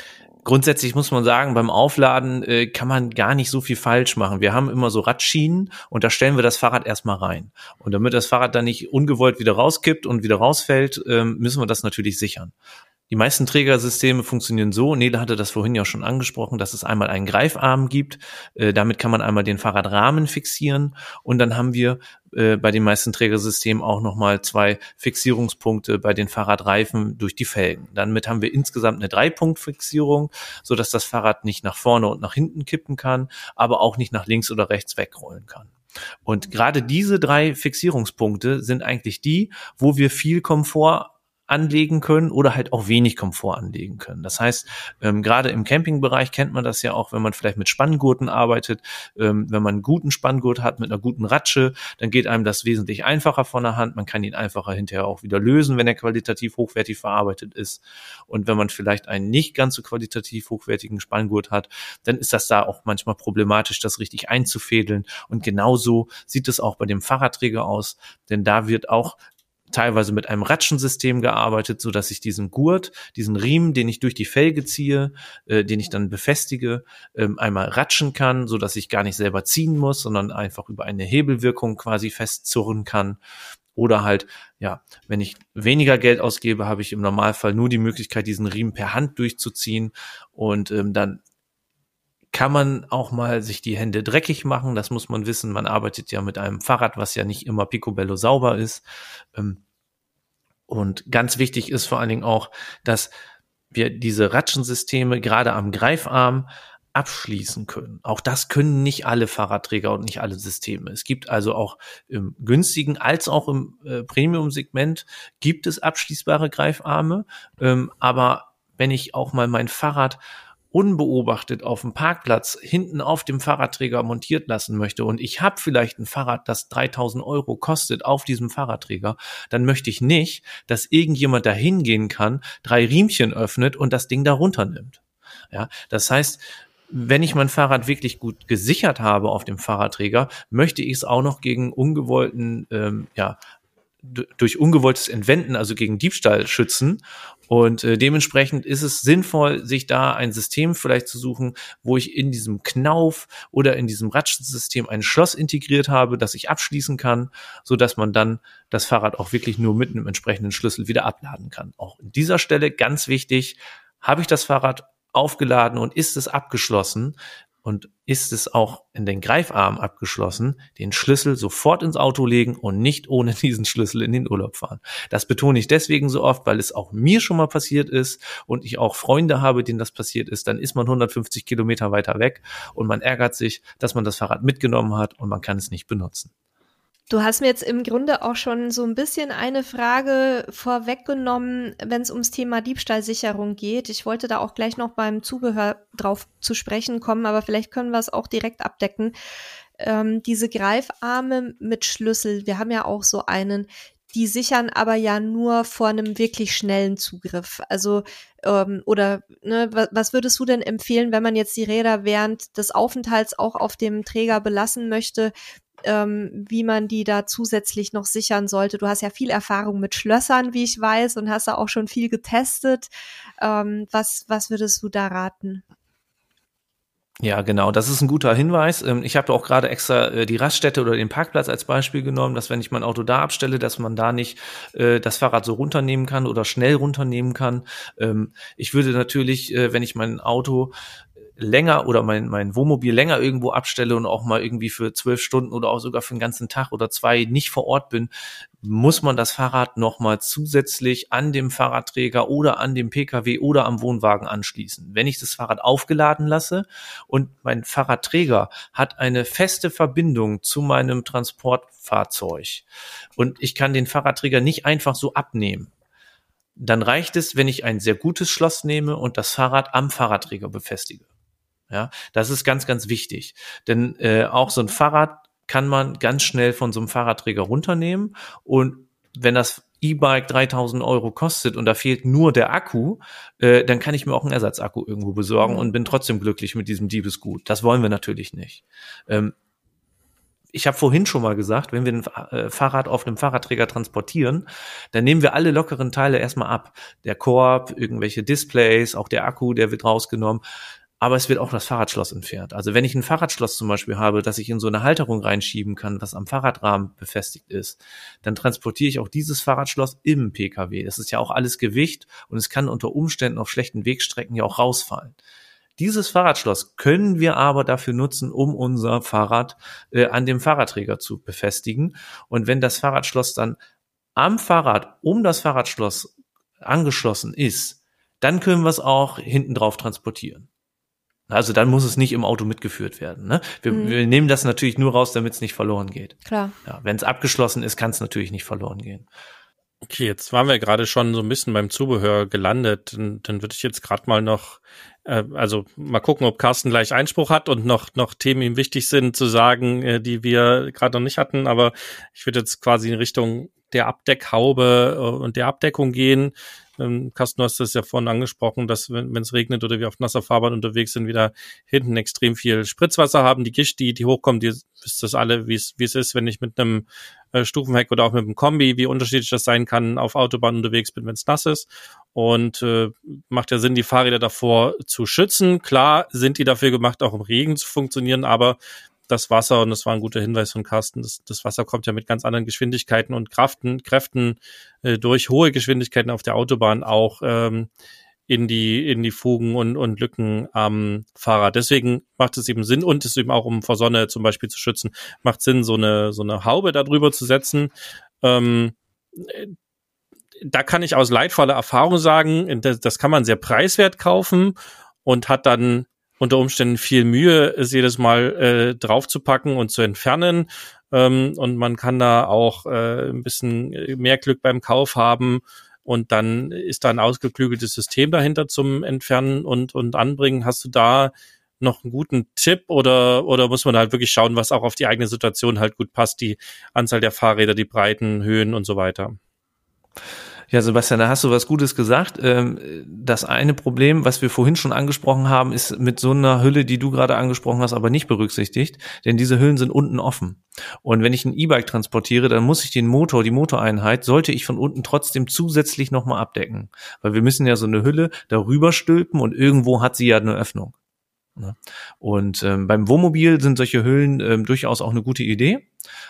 grundsätzlich muss man sagen, beim Aufladen äh, kann man gar nicht so viel falsch machen. Wir haben immer so Radschienen und da stellen wir das Fahrrad erstmal rein. Und damit das Fahrrad dann nicht ungewollt wieder rauskippt und wieder rausfällt, ähm, müssen wir das natürlich sichern. Die meisten Trägersysteme funktionieren so, Nele hatte das vorhin ja schon angesprochen, dass es einmal einen Greifarm gibt. Äh, damit kann man einmal den Fahrradrahmen fixieren und dann haben wir äh, bei den meisten Trägersystemen auch nochmal zwei Fixierungspunkte bei den Fahrradreifen durch die Felgen. Damit haben wir insgesamt eine Dreipunktfixierung, so dass das Fahrrad nicht nach vorne und nach hinten kippen kann, aber auch nicht nach links oder rechts wegrollen kann. Und gerade diese drei Fixierungspunkte sind eigentlich die, wo wir viel Komfort anlegen können oder halt auch wenig Komfort anlegen können. Das heißt, ähm, gerade im Campingbereich kennt man das ja auch, wenn man vielleicht mit Spanngurten arbeitet. Ähm, wenn man einen guten Spanngurt hat mit einer guten Ratsche, dann geht einem das wesentlich einfacher von der Hand. Man kann ihn einfacher hinterher auch wieder lösen, wenn er qualitativ hochwertig verarbeitet ist. Und wenn man vielleicht einen nicht ganz so qualitativ hochwertigen Spanngurt hat, dann ist das da auch manchmal problematisch, das richtig einzufädeln. Und genauso sieht es auch bei dem Fahrradträger aus, denn da wird auch teilweise mit einem Ratschensystem gearbeitet, so dass ich diesen Gurt, diesen Riemen, den ich durch die Felge ziehe, äh, den ich dann befestige, ähm, einmal ratschen kann, so dass ich gar nicht selber ziehen muss, sondern einfach über eine Hebelwirkung quasi festzurren kann. Oder halt, ja, wenn ich weniger Geld ausgebe, habe ich im Normalfall nur die Möglichkeit, diesen Riemen per Hand durchzuziehen und ähm, dann kann man auch mal sich die Hände dreckig machen. Das muss man wissen. Man arbeitet ja mit einem Fahrrad, was ja nicht immer picobello sauber ist. Ähm, und ganz wichtig ist vor allen Dingen auch, dass wir diese Ratschensysteme gerade am Greifarm abschließen können. Auch das können nicht alle Fahrradträger und nicht alle Systeme. Es gibt also auch im günstigen als auch im äh, Premium-Segment gibt es abschließbare Greifarme. Ähm, aber wenn ich auch mal mein Fahrrad unbeobachtet auf dem Parkplatz hinten auf dem Fahrradträger montiert lassen möchte und ich habe vielleicht ein Fahrrad, das 3000 Euro kostet auf diesem Fahrradträger, dann möchte ich nicht, dass irgendjemand da hingehen kann, drei Riemchen öffnet und das Ding da runternimmt. Ja, das heißt, wenn ich mein Fahrrad wirklich gut gesichert habe auf dem Fahrradträger, möchte ich es auch noch gegen ungewollten ähm, ja, durch ungewolltes Entwenden, also gegen Diebstahl schützen. Und äh, dementsprechend ist es sinnvoll, sich da ein System vielleicht zu suchen, wo ich in diesem Knauf oder in diesem Ratschensystem ein Schloss integriert habe, das ich abschließen kann, so dass man dann das Fahrrad auch wirklich nur mit einem entsprechenden Schlüssel wieder abladen kann. Auch in dieser Stelle ganz wichtig, habe ich das Fahrrad aufgeladen und ist es abgeschlossen, und ist es auch in den Greifarm abgeschlossen, den Schlüssel sofort ins Auto legen und nicht ohne <laughs> diesen Schlüssel in den Urlaub fahren. Das betone ich deswegen so oft, weil es auch mir schon mal passiert ist und ich auch Freunde habe, denen das passiert ist. Dann ist man 150 Kilometer weiter weg und man ärgert sich, dass man das Fahrrad mitgenommen hat und man kann es nicht benutzen. Du hast mir jetzt im Grunde auch schon so ein bisschen eine Frage vorweggenommen, wenn es ums Thema Diebstahlsicherung geht. Ich wollte da auch gleich noch beim Zubehör drauf zu sprechen kommen, aber vielleicht können wir es auch direkt abdecken. Ähm, diese Greifarme mit Schlüssel, wir haben ja auch so einen, die sichern aber ja nur vor einem wirklich schnellen Zugriff. Also ähm, oder ne, was würdest du denn empfehlen, wenn man jetzt die Räder während des Aufenthalts auch auf dem Träger belassen möchte? Ähm, wie man die da zusätzlich noch sichern sollte. Du hast ja viel Erfahrung mit Schlössern, wie ich weiß, und hast da auch schon viel getestet. Ähm, was, was würdest du da raten? Ja, genau. Das ist ein guter Hinweis. Ähm, ich habe auch gerade extra äh, die Raststätte oder den Parkplatz als Beispiel genommen, dass wenn ich mein Auto da abstelle, dass man da nicht äh, das Fahrrad so runternehmen kann oder schnell runternehmen kann. Ähm, ich würde natürlich, äh, wenn ich mein Auto länger oder mein, mein Wohnmobil länger irgendwo abstelle und auch mal irgendwie für zwölf Stunden oder auch sogar für den ganzen Tag oder zwei nicht vor Ort bin, muss man das Fahrrad nochmal zusätzlich an dem Fahrradträger oder an dem Pkw oder am Wohnwagen anschließen. Wenn ich das Fahrrad aufgeladen lasse und mein Fahrradträger hat eine feste Verbindung zu meinem Transportfahrzeug und ich kann den Fahrradträger nicht einfach so abnehmen, dann reicht es, wenn ich ein sehr gutes Schloss nehme und das Fahrrad am Fahrradträger befestige. Ja, das ist ganz, ganz wichtig. Denn äh, auch so ein Fahrrad kann man ganz schnell von so einem Fahrradträger runternehmen und wenn das E-Bike 3000 Euro kostet und da fehlt nur der Akku, äh, dann kann ich mir auch einen Ersatzakku irgendwo besorgen mhm. und bin trotzdem glücklich mit diesem Diebesgut. Das wollen wir natürlich nicht. Ähm, ich habe vorhin schon mal gesagt, wenn wir ein äh, Fahrrad auf einem Fahrradträger transportieren, dann nehmen wir alle lockeren Teile erstmal ab. Der Korb, irgendwelche Displays, auch der Akku, der wird rausgenommen aber es wird auch das Fahrradschloss entfernt. Also wenn ich ein Fahrradschloss zum Beispiel habe, das ich in so eine Halterung reinschieben kann, was am Fahrradrahmen befestigt ist, dann transportiere ich auch dieses Fahrradschloss im Pkw. Das ist ja auch alles Gewicht und es kann unter Umständen auf schlechten Wegstrecken ja auch rausfallen. Dieses Fahrradschloss können wir aber dafür nutzen, um unser Fahrrad äh, an dem Fahrradträger zu befestigen. Und wenn das Fahrradschloss dann am Fahrrad um das Fahrradschloss angeschlossen ist, dann können wir es auch hinten drauf transportieren. Also dann muss es nicht im Auto mitgeführt werden. Ne? Wir, mhm. wir nehmen das natürlich nur raus, damit es nicht verloren geht. Klar. Ja, Wenn es abgeschlossen ist, kann es natürlich nicht verloren gehen. Okay, jetzt waren wir gerade schon so ein bisschen beim Zubehör gelandet. Dann, dann würde ich jetzt gerade mal noch, äh, also mal gucken, ob Carsten gleich Einspruch hat und noch noch Themen ihm wichtig sind zu sagen, äh, die wir gerade noch nicht hatten. Aber ich würde jetzt quasi in Richtung der Abdeckhaube äh, und der Abdeckung gehen. Ähm, Carsten, du hast das ja vorhin angesprochen, dass wenn es regnet oder wir auf nasser Fahrbahn unterwegs sind, wieder hinten extrem viel Spritzwasser haben. Die Gischt, die, die hochkommt, ihr wisst das alle, wie es wie es ist, wenn ich mit einem äh, Stufenheck oder auch mit einem Kombi, wie unterschiedlich das sein kann, auf Autobahn unterwegs bin, wenn es nass ist. Und äh, macht ja Sinn, die Fahrräder davor zu schützen. Klar sind die dafür gemacht, auch im Regen zu funktionieren, aber das Wasser, und das war ein guter Hinweis von Carsten, das, das Wasser kommt ja mit ganz anderen Geschwindigkeiten und Kraften, Kräften äh, durch hohe Geschwindigkeiten auf der Autobahn auch ähm, in die in die Fugen und, und Lücken am Fahrrad. Deswegen macht es eben Sinn und es eben auch um vor Sonne zum Beispiel zu schützen, macht Sinn, so eine so eine Haube darüber zu setzen. Ähm, da kann ich aus leidvoller Erfahrung sagen, das, das kann man sehr preiswert kaufen und hat dann unter Umständen viel Mühe, es jedes Mal äh, draufzupacken und zu entfernen. Ähm, und man kann da auch äh, ein bisschen mehr Glück beim Kauf haben. Und dann ist da ein ausgeklügeltes System dahinter zum Entfernen und, und Anbringen. Hast du da noch einen guten Tipp oder, oder muss man halt wirklich schauen, was auch auf die eigene Situation halt gut passt, die Anzahl der Fahrräder, die Breiten, Höhen und so weiter? Ja, Sebastian, da hast du was Gutes gesagt. Ähm, das eine Problem, was wir vorhin schon angesprochen haben, ist mit so einer Hülle, die du gerade angesprochen hast, aber nicht berücksichtigt, denn diese Hüllen sind unten offen. Und wenn ich ein E-Bike transportiere, dann muss ich den Motor, die Motoreinheit, sollte ich von unten trotzdem zusätzlich nochmal abdecken. Weil wir müssen ja so eine Hülle darüber stülpen und irgendwo hat sie ja eine Öffnung. Ne? Und ähm, beim Wohnmobil sind solche Hüllen ähm, durchaus auch eine gute Idee.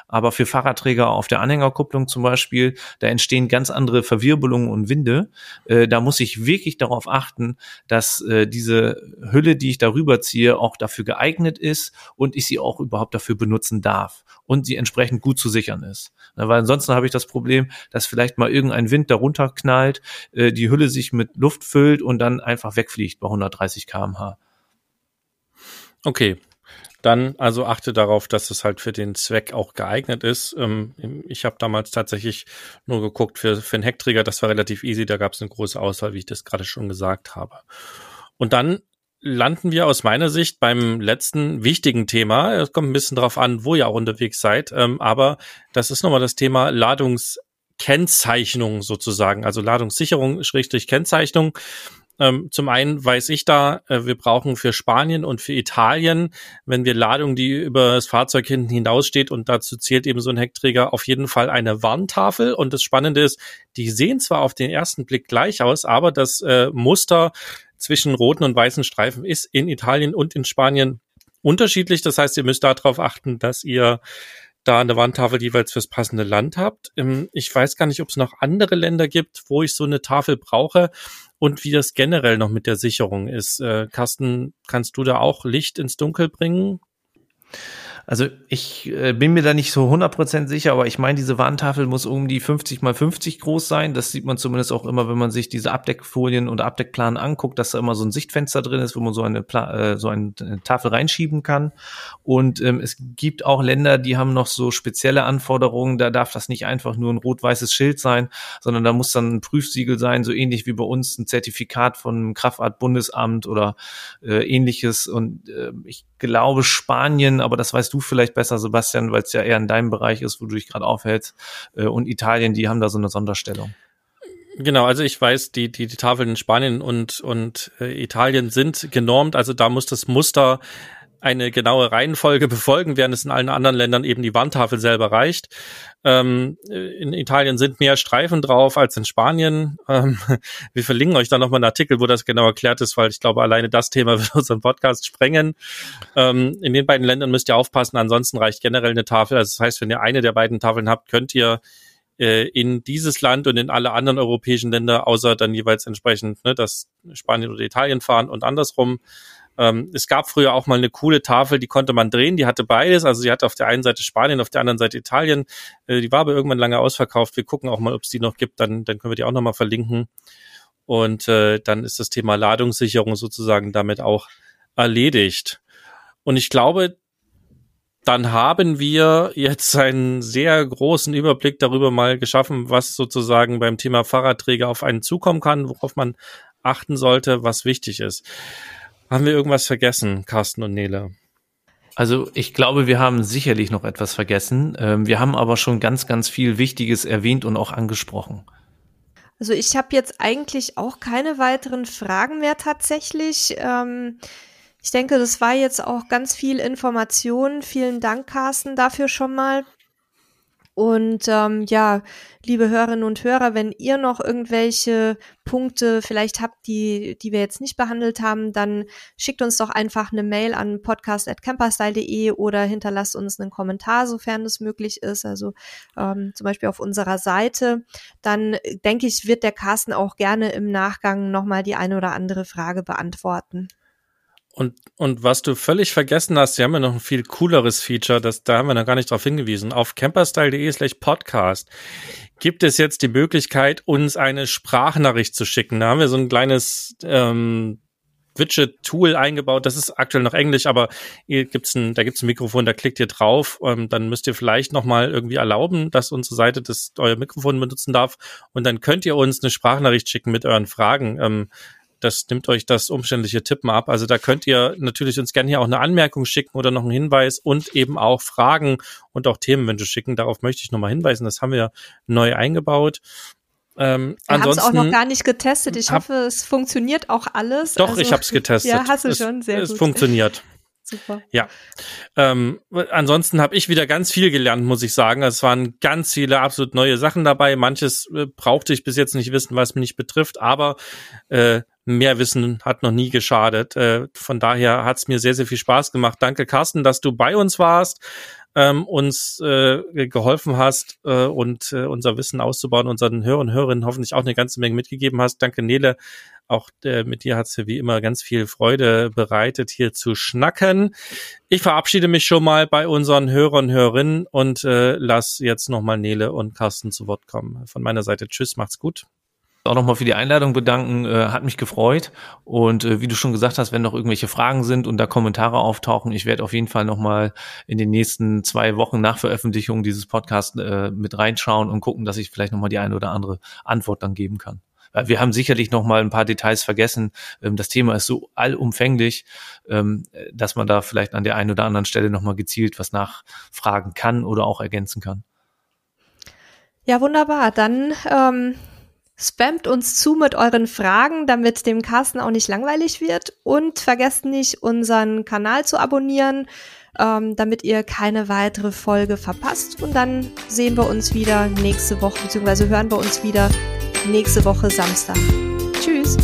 Aber für Fahrradträger auf der Anhängerkupplung zum Beispiel, da entstehen ganz andere Verwirbelungen und Winde. Äh, da muss ich wirklich darauf achten, dass äh, diese Hülle, die ich darüber ziehe, auch dafür geeignet ist und ich sie auch überhaupt dafür benutzen darf und sie entsprechend gut zu sichern ist. Weil ansonsten habe ich das Problem, dass vielleicht mal irgendein Wind darunter knallt, äh, die Hülle sich mit Luft füllt und dann einfach wegfliegt bei 130 kmh. Okay. Dann also achte darauf, dass es halt für den Zweck auch geeignet ist. Ähm, ich habe damals tatsächlich nur geguckt für, für einen Heckträger, das war relativ easy, da gab es eine große Auswahl, wie ich das gerade schon gesagt habe. Und dann landen wir aus meiner Sicht beim letzten wichtigen Thema. Es kommt ein bisschen drauf an, wo ihr auch unterwegs seid, ähm, aber das ist nochmal das Thema Ladungskennzeichnung sozusagen, also Ladungssicherung, Schrägstrich Kennzeichnung. Ähm, zum einen weiß ich da, äh, wir brauchen für Spanien und für Italien, wenn wir Ladung, die über das Fahrzeug hinten hinaussteht und dazu zählt eben so ein Heckträger, auf jeden Fall eine Warntafel. Und das Spannende ist, die sehen zwar auf den ersten Blick gleich aus, aber das äh, Muster zwischen roten und weißen Streifen ist in Italien und in Spanien unterschiedlich. Das heißt, ihr müsst darauf achten, dass ihr da eine Wandtafel jeweils fürs passende Land habt. Ähm, ich weiß gar nicht, ob es noch andere Länder gibt, wo ich so eine Tafel brauche und wie das generell noch mit der Sicherung ist. Äh, Carsten, kannst du da auch Licht ins Dunkel bringen? Also ich äh, bin mir da nicht so 100% sicher, aber ich meine, diese Warntafel muss um die 50 mal 50 groß sein. Das sieht man zumindest auch immer, wenn man sich diese Abdeckfolien und Abdeckplanen anguckt, dass da immer so ein Sichtfenster drin ist, wo man so eine, Pla äh, so eine Tafel reinschieben kann. Und ähm, es gibt auch Länder, die haben noch so spezielle Anforderungen. Da darf das nicht einfach nur ein rot-weißes Schild sein, sondern da muss dann ein Prüfsiegel sein, so ähnlich wie bei uns ein Zertifikat von Kraftfahrtbundesamt oder äh, ähnliches. Und äh, ich glaube Spanien, aber das weißt du vielleicht besser, Sebastian, weil es ja eher in deinem Bereich ist, wo du dich gerade aufhältst. Äh, und Italien, die haben da so eine Sonderstellung. Genau, also ich weiß, die, die, die Tafeln in Spanien und, und äh, Italien sind genormt, also da muss das Muster eine genaue Reihenfolge <laughs> befolgen, während es in allen anderen Ländern eben die Wandtafel selber reicht. Ähm, in Italien sind mehr Streifen drauf als in Spanien. Ähm, <laughs> wir verlinken euch da nochmal einen Artikel, wo das genau erklärt ist, weil ich glaube, alleine das Thema <laughs> wird unseren Podcast sprengen. Ähm, in den beiden Ländern müsst ihr aufpassen, ansonsten reicht generell eine Tafel. Also das heißt, wenn ihr eine der beiden Tafeln habt, könnt ihr äh, in dieses Land und in alle anderen europäischen Länder, außer dann jeweils entsprechend, ne, dass Spanien oder Italien fahren und andersrum. Ähm, es gab früher auch mal eine coole Tafel, die konnte man drehen, die hatte beides. Also sie hatte auf der einen Seite Spanien, auf der anderen Seite Italien. Äh, die war aber irgendwann lange ausverkauft. Wir gucken auch mal, ob es die noch gibt, dann, dann können wir die auch nochmal verlinken. Und äh, dann ist das Thema Ladungssicherung sozusagen damit auch erledigt. Und ich glaube, dann haben wir jetzt einen sehr großen Überblick darüber mal geschaffen, was sozusagen beim Thema Fahrradträger auf einen zukommen kann, worauf man achten sollte, was wichtig ist. Haben wir irgendwas vergessen, Carsten und Nele? Also ich glaube, wir haben sicherlich noch etwas vergessen. Ähm, wir haben aber schon ganz, ganz viel Wichtiges erwähnt und auch angesprochen. Also ich habe jetzt eigentlich auch keine weiteren Fragen mehr tatsächlich. Ähm, ich denke, das war jetzt auch ganz viel Information. Vielen Dank, Carsten, dafür schon mal. Und ähm, ja, liebe Hörerinnen und Hörer, wenn ihr noch irgendwelche Punkte vielleicht habt, die, die wir jetzt nicht behandelt haben, dann schickt uns doch einfach eine Mail an podcast.camperstyle.de oder hinterlasst uns einen Kommentar, sofern es möglich ist, also ähm, zum Beispiel auf unserer Seite. Dann denke ich, wird der Carsten auch gerne im Nachgang nochmal die eine oder andere Frage beantworten. Und, und was du völlig vergessen hast, wir haben ja noch ein viel cooleres Feature, das, da haben wir noch gar nicht drauf hingewiesen. Auf camperstyle.de slash podcast gibt es jetzt die Möglichkeit, uns eine Sprachnachricht zu schicken. Da haben wir so ein kleines ähm, Widget-Tool eingebaut. Das ist aktuell noch Englisch, aber hier gibt's ein, da gibt's ein Mikrofon, da klickt ihr drauf. Ähm, dann müsst ihr vielleicht nochmal irgendwie erlauben, dass unsere Seite das euer Mikrofon benutzen darf. Und dann könnt ihr uns eine Sprachnachricht schicken mit euren Fragen. Ähm, das nimmt euch das umständliche Tippen ab. Also da könnt ihr natürlich uns gerne hier auch eine Anmerkung schicken oder noch einen Hinweis und eben auch Fragen und auch Themenwünsche schicken. Darauf möchte ich nochmal hinweisen. Das haben wir neu eingebaut. Ähm, wir haben es auch noch gar nicht getestet. Ich hab, hoffe, es funktioniert auch alles. Doch, also, ich habe es getestet. <laughs> Ja, hast du es, schon. Sehr es gut. Es funktioniert. Super. Ja. Ähm, ansonsten habe ich wieder ganz viel gelernt, muss ich sagen. Es waren ganz viele absolut neue Sachen dabei. Manches äh, brauchte ich bis jetzt nicht wissen, was mich nicht betrifft, aber äh, mehr Wissen hat noch nie geschadet. Äh, von daher hat es mir sehr, sehr viel Spaß gemacht. Danke, Carsten, dass du bei uns warst, ähm, uns äh, geholfen hast äh, und äh, unser Wissen auszubauen, unseren Hörern und Hörerinnen hoffentlich auch eine ganze Menge mitgegeben hast. Danke, Nele. Auch äh, mit dir hat es wie immer ganz viel Freude bereitet, hier zu schnacken. Ich verabschiede mich schon mal bei unseren Hörern und Hörerinnen und äh, lass jetzt nochmal Nele und Carsten zu Wort kommen. Von meiner Seite Tschüss, macht's gut auch nochmal für die Einladung bedanken, äh, hat mich gefreut. Und äh, wie du schon gesagt hast, wenn noch irgendwelche Fragen sind und da Kommentare auftauchen, ich werde auf jeden Fall nochmal in den nächsten zwei Wochen nach Veröffentlichung dieses Podcasts äh, mit reinschauen und gucken, dass ich vielleicht nochmal die eine oder andere Antwort dann geben kann. Wir haben sicherlich noch mal ein paar Details vergessen. Ähm, das Thema ist so allumfänglich, ähm, dass man da vielleicht an der einen oder anderen Stelle noch mal gezielt was nachfragen kann oder auch ergänzen kann. Ja, wunderbar. Dann ähm, Spamt uns zu mit euren Fragen, damit dem Carsten auch nicht langweilig wird. Und vergesst nicht, unseren Kanal zu abonnieren, ähm, damit ihr keine weitere Folge verpasst. Und dann sehen wir uns wieder nächste Woche, beziehungsweise hören wir uns wieder nächste Woche Samstag. Tschüss!